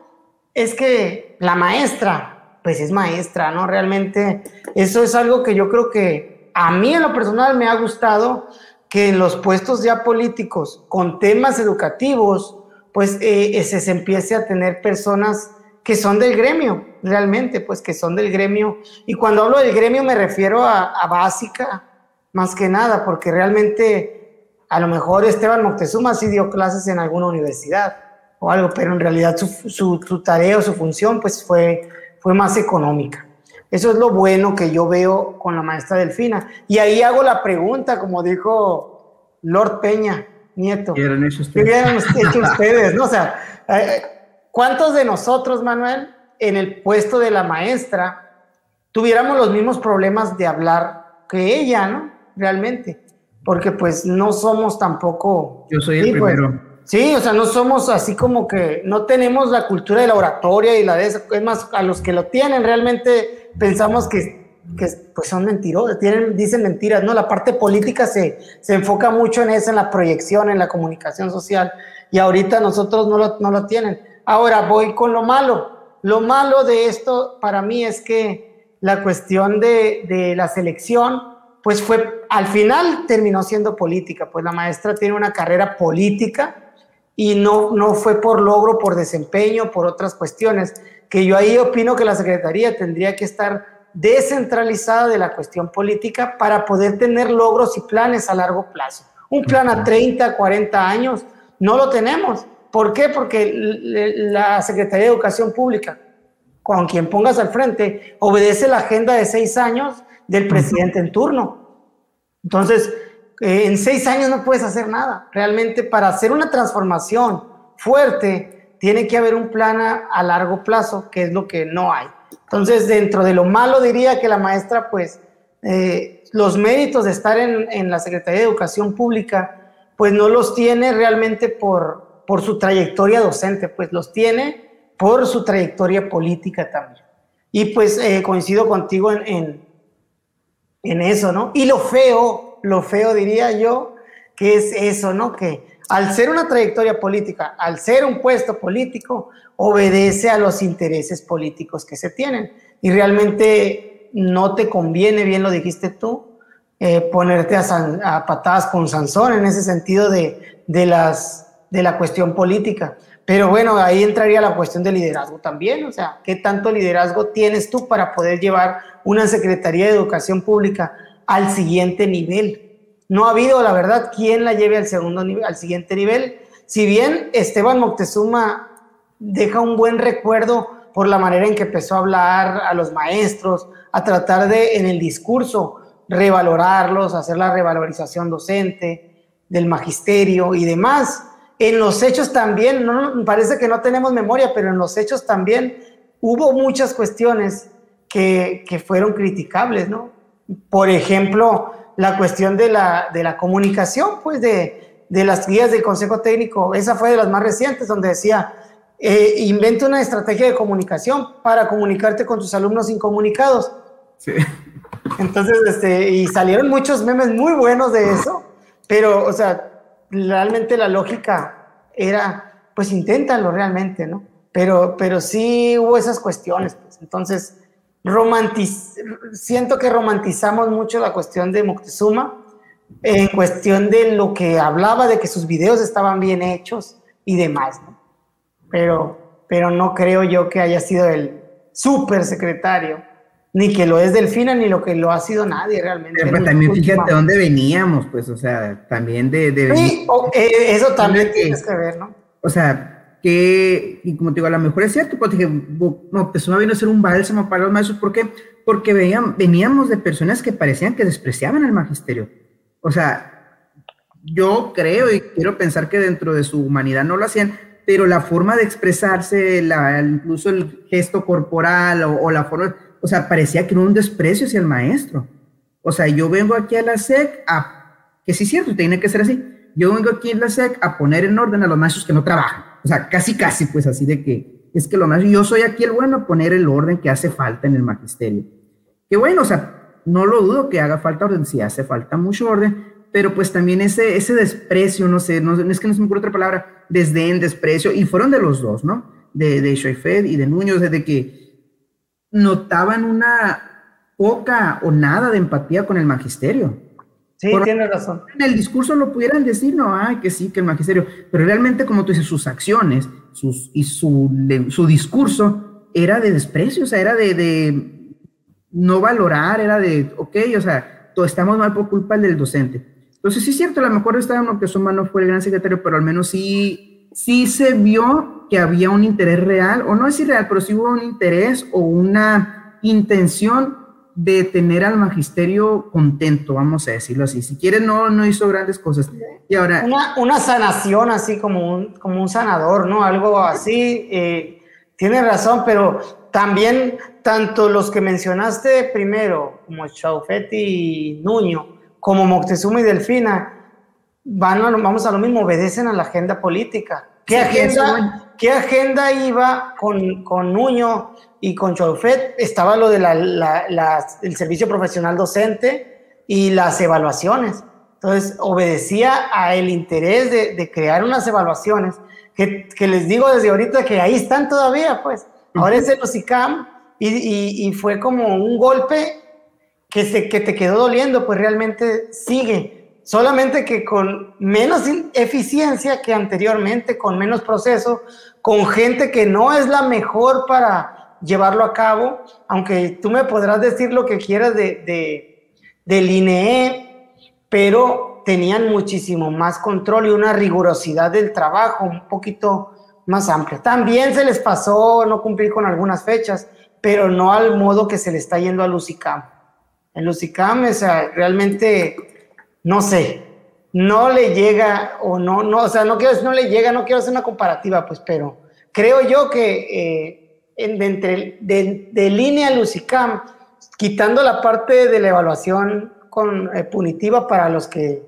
es que la maestra, pues es maestra, ¿no? Realmente eso es algo que yo creo que a mí en lo personal me ha gustado que en los puestos ya políticos con temas educativos, pues eh, se empiece a tener personas que son del gremio, realmente, pues que son del gremio. Y cuando hablo del gremio me refiero a, básica, más que nada, porque realmente a lo mejor Esteban Moctezuma sí dio clases en alguna universidad o algo, pero en realidad su, su, tarea o su función pues fue, fue más económica. Eso es lo bueno que yo veo con la maestra Delfina. Y ahí hago la pregunta, como dijo Lord Peña, nieto. ¿Qué hubieran hecho <laughs> ustedes? ¿no? O sea, eh, ¿Cuántos de nosotros, Manuel, en el puesto de la maestra, tuviéramos los mismos problemas de hablar que ella, ¿no? Realmente. Porque pues no somos tampoco... Yo soy el pues, primero. sí, o sea, no somos así como que no tenemos la cultura de la oratoria y la de eso. Es más, a los que lo tienen realmente pensamos que, que pues son mentirosos, tienen, dicen mentiras, ¿no? La parte política se, se enfoca mucho en eso, en la proyección, en la comunicación social. Y ahorita nosotros no lo, no lo tienen Ahora voy con lo malo. Lo malo de esto para mí es que la cuestión de, la selección, pues fue, al final terminó siendo política, pues la maestra tiene una carrera política y no, no fue por logro, por desempeño, por otras cuestiones, que yo ahí opino que la Secretaría tendría que estar descentralizada de la cuestión política para poder tener logros y planes a largo plazo. Un plan a 30, 40 años, no lo tenemos. ¿Por qué? Porque la Secretaría de Educación Pública, con quien pongas al frente, obedece la agenda de seis años del presidente en turno. Entonces, eh, en seis años no puedes hacer nada. Realmente para hacer una transformación fuerte, tiene que haber un plan a, largo plazo, que es lo que no hay. Entonces, dentro de lo malo diría que la maestra, pues, eh, los méritos de estar en, en la Secretaría de Educación Pública, pues no los tiene realmente por, por su trayectoria docente, pues los tiene por su trayectoria política también. Y pues eh, coincido contigo en, en, eso, ¿no? Y lo feo, lo feo diría yo, que es eso, ¿no? Que al ser una trayectoria política, al ser un puesto político, obedece a los intereses políticos que se tienen. Y realmente no te conviene, bien lo dijiste tú, eh, ponerte a, patadas con Sansón en ese sentido de, de las de la cuestión política. Pero bueno, ahí entraría la cuestión de liderazgo también, o sea, ¿qué tanto liderazgo tienes tú para poder llevar una Secretaría de Educación Pública al siguiente nivel? No ha habido, la verdad, quien la lleve al segundo al siguiente nivel. Si bien Esteban Moctezuma deja un buen recuerdo por la manera en que empezó a hablar a los maestros, a tratar de en el discurso revalorarlos, hacer la revalorización docente del magisterio y demás en los hechos también, parece que no tenemos memoria, pero en los hechos también hubo muchas cuestiones que, fueron criticables, ¿no? Por ejemplo, la cuestión de la, de la comunicación, pues de, de, las guías del Consejo Técnico, esa fue de las más recientes, donde decía, eh, inventa una estrategia de comunicación para comunicarte con tus alumnos incomunicados. Sí. Entonces, este, y salieron muchos memes muy buenos de eso, pero, o sea, realmente la lógica era, pues inténtalo realmente, ¿no? Pero, pero sí hubo esas cuestiones, pues. Entonces, siento que romantizamos mucho la cuestión de Moctezuma en cuestión de lo que hablaba, de que sus videos estaban bien hechos y demás, ¿no? pero, pero no creo yo que haya sido el super secretario, ni que lo es Delfina, ni lo que lo ha sido nadie realmente. Pero también fíjate dónde veníamos, pues, o sea, también de... de sí, eh, eso también tienes que ver, ¿no? O sea, que, y como te digo, a lo mejor es cierto, porque dije, no, pues vino a ser un bálsamo para los maestros, ¿por qué? Porque veían, veníamos de personas que parecían que despreciaban al magisterio. O sea, yo creo y quiero pensar que dentro de su humanidad no lo hacían, pero la forma de expresarse, la, incluso el gesto corporal o, la forma, o sea, parecía que era un desprecio hacia el maestro. O sea, yo vengo aquí a la SEC a, que sí es cierto, tiene que ser así, yo vengo aquí a la SEC a poner en orden a los maestros que no trabajan. O sea, casi, casi, pues así de que es que lo más, yo soy aquí el bueno a poner el orden que hace falta en el magisterio. Que bueno, o sea, no lo dudo que haga falta orden, si hace falta mucho orden, pero pues también ese, ese desprecio, no sé, no, es que no se me ocurre otra palabra, desdén, desprecio, y fueron de los dos, ¿no? De, de Shoifed y de Nuño, desde que notaban una poca o nada de empatía con el magisterio. Sí, tiene razón. En el discurso lo pudieran decir, no, ay, que sí, que el magisterio, pero realmente, como tú dices, sus acciones sus, y su, su discurso era de desprecio, o sea, era de, de no valorar, era de, ok, o sea, estamos mal por culpa del docente. Entonces, sí es cierto, a lo mejor Esteban Moctezuma no fue el gran secretario, pero al menos sí, sí se vio que había un interés real, o no es irreal, pero sí hubo un interés o una intención de tener al magisterio contento, vamos a decirlo así. Si quiere, no, no hizo grandes cosas. Y ahora... Una, una sanación así como un, como un sanador, ¿no? Algo así. Eh, tiene razón, pero también tanto los que mencionaste primero, como Chaufetti y Nuño, como Moctezuma y Delfina, van vamos a lo mismo, obedecen a la agenda política. ¿Qué, agenda, ¿qué agenda iba con, con Nuño y con Chaufet? Estaba lo del de servicio profesional docente y las evaluaciones. Entonces, obedecía a el interés de, de crear unas evaluaciones que, que, les digo desde ahorita que ahí están todavía, pues. Ahora es el OSICAM y, y, y fue como un golpe que, se, que te quedó doliendo, pues realmente sigue. Solamente que con menos eficiencia que anteriormente, con menos proceso, con gente que no es la mejor para llevarlo a cabo, aunque tú me podrás decir lo que quieras de, de, del INE, pero tenían muchísimo más control y una rigurosidad del trabajo un poquito más amplia. También se les pasó no cumplir con algunas fechas, pero no al modo que se le está yendo a Lucicam en los ICAM, o sea, realmente, no sé, no le llega o no, no, o sea, no quiero no le llega, no quiero hacer una comparativa, pues, pero creo yo que eh, de, entre, de línea Lucicam, quitando la parte de la evaluación con, eh, punitiva para los que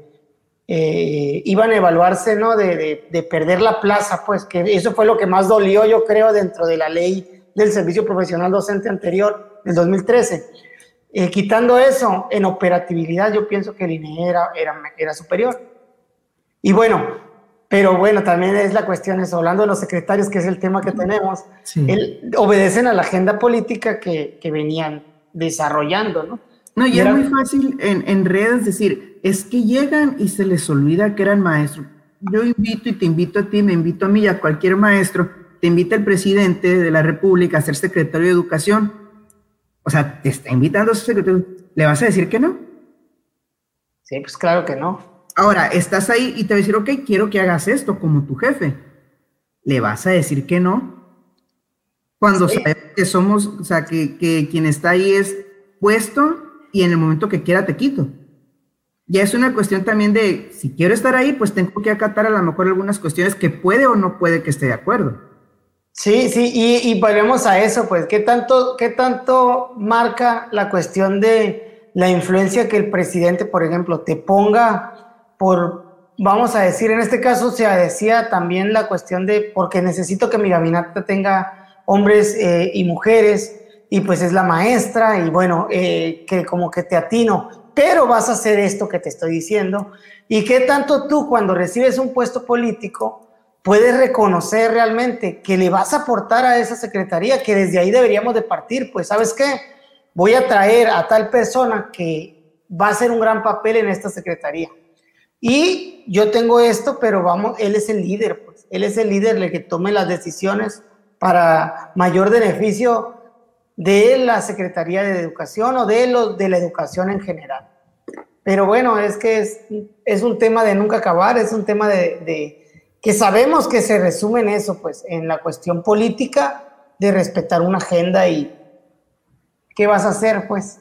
eh, iban a evaluarse, ¿no? De, de, de, perder la plaza, pues que eso fue lo que más dolió, yo creo, dentro de la ley del servicio profesional docente anterior, del 2013 eh, quitando eso, en operatividad yo pienso que el INE era, era, superior. Y bueno, pero bueno, también es la cuestión, eso, hablando de los secretarios, que es el tema que tenemos, obedecen a la agenda política que, que venían desarrollando, ¿no? No, y, era, muy fácil en, en, redes decir, es que llegan y se les olvida que eran maestros. Yo invito y te invito a ti, me invito a mí y a cualquier maestro, te invita el presidente de la República a ser secretario de Educación o sea, te está invitando a su secretario. ¿Le vas a decir que no? Sí, pues claro que no. Ahora, estás ahí y te va a decir, ok, quiero que hagas esto como tu jefe. ¿Le vas a decir que no? Cuando sabes que somos, o sea, que, que quien está ahí es puesto y en el momento que quiera te quito. Ya es una cuestión también de, si quiero estar ahí, pues tengo que acatar a lo mejor algunas cuestiones que puede o no puede que esté de acuerdo. Sí, sí, y, y, volvemos a eso, pues, ¿qué tanto, ¿qué tanto marca la cuestión de la influencia que el presidente, por ejemplo, te ponga por, vamos a decir, en este caso se decía también la cuestión de, porque necesito que mi gabinete tenga hombres eh, y mujeres, y pues es la maestra, y bueno, eh, que como que te atino, pero vas a hacer esto que te estoy diciendo, y qué tanto tú cuando recibes un puesto político, puedes reconocer realmente que le vas a aportar a esa secretaría, que desde ahí deberíamos de partir, pues sabes qué, voy a traer a tal persona que va a hacer un gran papel en esta secretaría. Y yo tengo esto, pero vamos, él es el líder, pues. Él es el líder el que tome las decisiones para mayor beneficio de la Secretaría de Educación o de, los, de la educación en general. Pero bueno, es que es, es un tema de nunca acabar, es un tema de, de, que sabemos que se resume en eso, pues, en la cuestión política de respetar una agenda y qué vas a hacer, pues.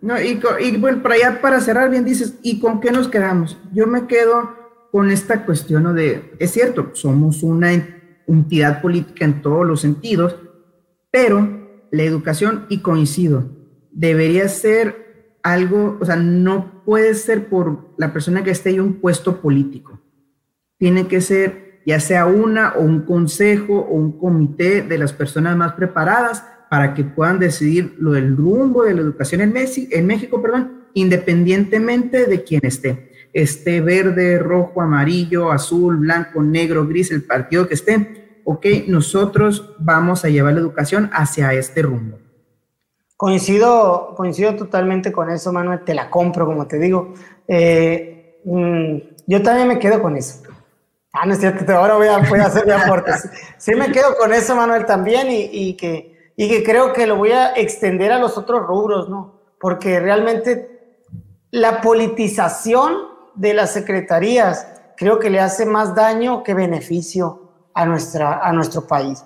No, y, y bueno, para allá, para cerrar bien dices, ¿y con qué nos quedamos? Yo me quedo con esta cuestión ¿no? de, es cierto, somos una entidad política en todos los sentidos, pero la educación, y coincido, debería ser algo, o sea, no puede ser por la persona que esté en un puesto político. Tiene que ser ya sea una o un consejo o un comité de las personas más preparadas para que puedan decidir lo del rumbo de la educación en, en México, perdón, independientemente de quién esté. Esté verde, rojo, amarillo, azul, blanco, negro, gris, el partido que esté ok, nosotros vamos a llevar la educación hacia este rumbo. Coincido, coincido totalmente con eso, Manuel, te la compro, como te digo. Eh, mm, yo también me quedo con eso. Ah, no es cierto, ahora voy a, voy a hacer mi aporte. Sí, me quedo con eso, Manuel, también, y, y, que, y que creo que lo voy a extender a los otros rubros, ¿no? Porque realmente la politización de las secretarías creo que le hace más daño que beneficio a, nuestra, a nuestro país.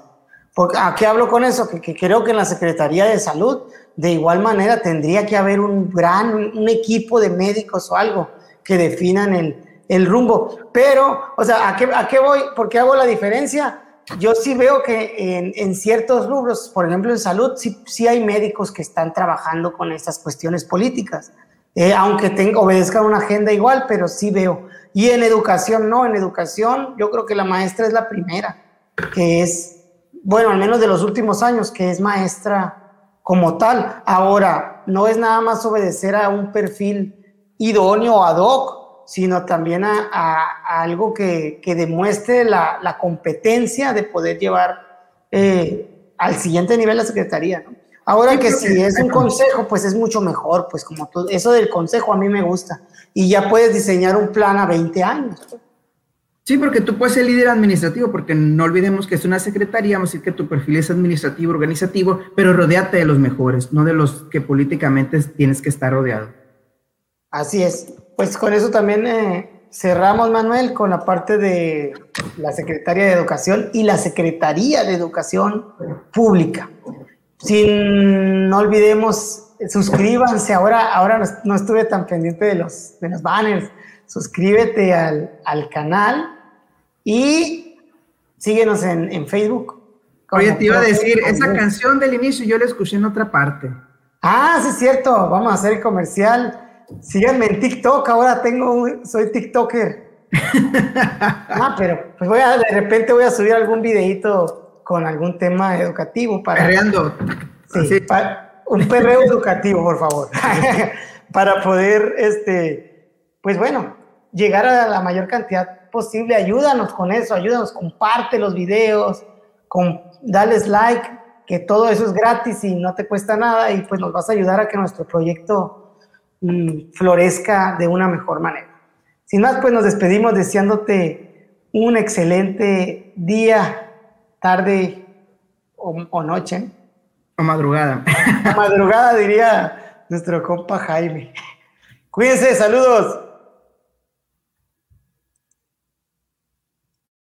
Porque, ¿A qué hablo con eso? Que, creo que en la Secretaría de Salud, de igual manera, tendría que haber un gran, un equipo de médicos o algo que definan el, el rumbo. Pero, o sea, ¿a qué, ¿a qué voy? ¿Por qué hago la diferencia? Yo sí veo que en, en ciertos rubros, por ejemplo en salud, sí, sí, hay médicos que están trabajando con estas cuestiones políticas, eh, aunque tenga, obedezcan una agenda igual, pero sí veo. Y en educación, no, en educación yo creo que la maestra es la primera, que es, bueno, al menos de los últimos años, que es maestra como tal. Ahora, no es nada más obedecer a un perfil idóneo ad hoc, sino también a, algo que, que demuestre la, la, competencia de poder llevar eh, al siguiente nivel la secretaría. ¿no? Ahora que si es un consejo, pues es mucho mejor, pues como todo, eso del consejo a mí me gusta y ya puedes diseñar un plan a 20 años. Sí, porque tú puedes ser líder administrativo, porque no olvidemos que es una secretaría, vamos a decir que tu perfil es administrativo, organizativo, pero rodeate de los mejores, no de los que políticamente tienes que estar rodeado. Así es. Pues con eso también eh, cerramos, Manuel, con la parte de la Secretaría de Educación y la Secretaría de Educación Pública. Sin, no olvidemos suscríbanse, ahora, ahora no, estuve tan pendiente de los, de los banners, suscríbete al, al canal y síguenos en, en Facebook. Oye, te iba a decir, esa canción del inicio yo la escuché en otra parte. Ah, sí es cierto, vamos a hacer el comercial. Síganme en TikTok, ahora tengo un, soy TikToker. <laughs> ah, pero pues voy a, de repente voy a subir algún videito con algún tema educativo para... Perreando. Sí, para, un perreo educativo, por favor, <laughs> para poder, este, pues bueno, llegar a la mayor cantidad posible. Ayúdanos con eso, ayúdanos, comparte los videos, con, dales like, que todo eso es gratis y no te cuesta nada y pues nos vas a ayudar a que nuestro proyecto florezca de una mejor manera. Sin más, pues nos despedimos deseándote un excelente día, tarde o, o noche o madrugada. madrugada diría nuestro compa Jaime. Cuídense, saludos.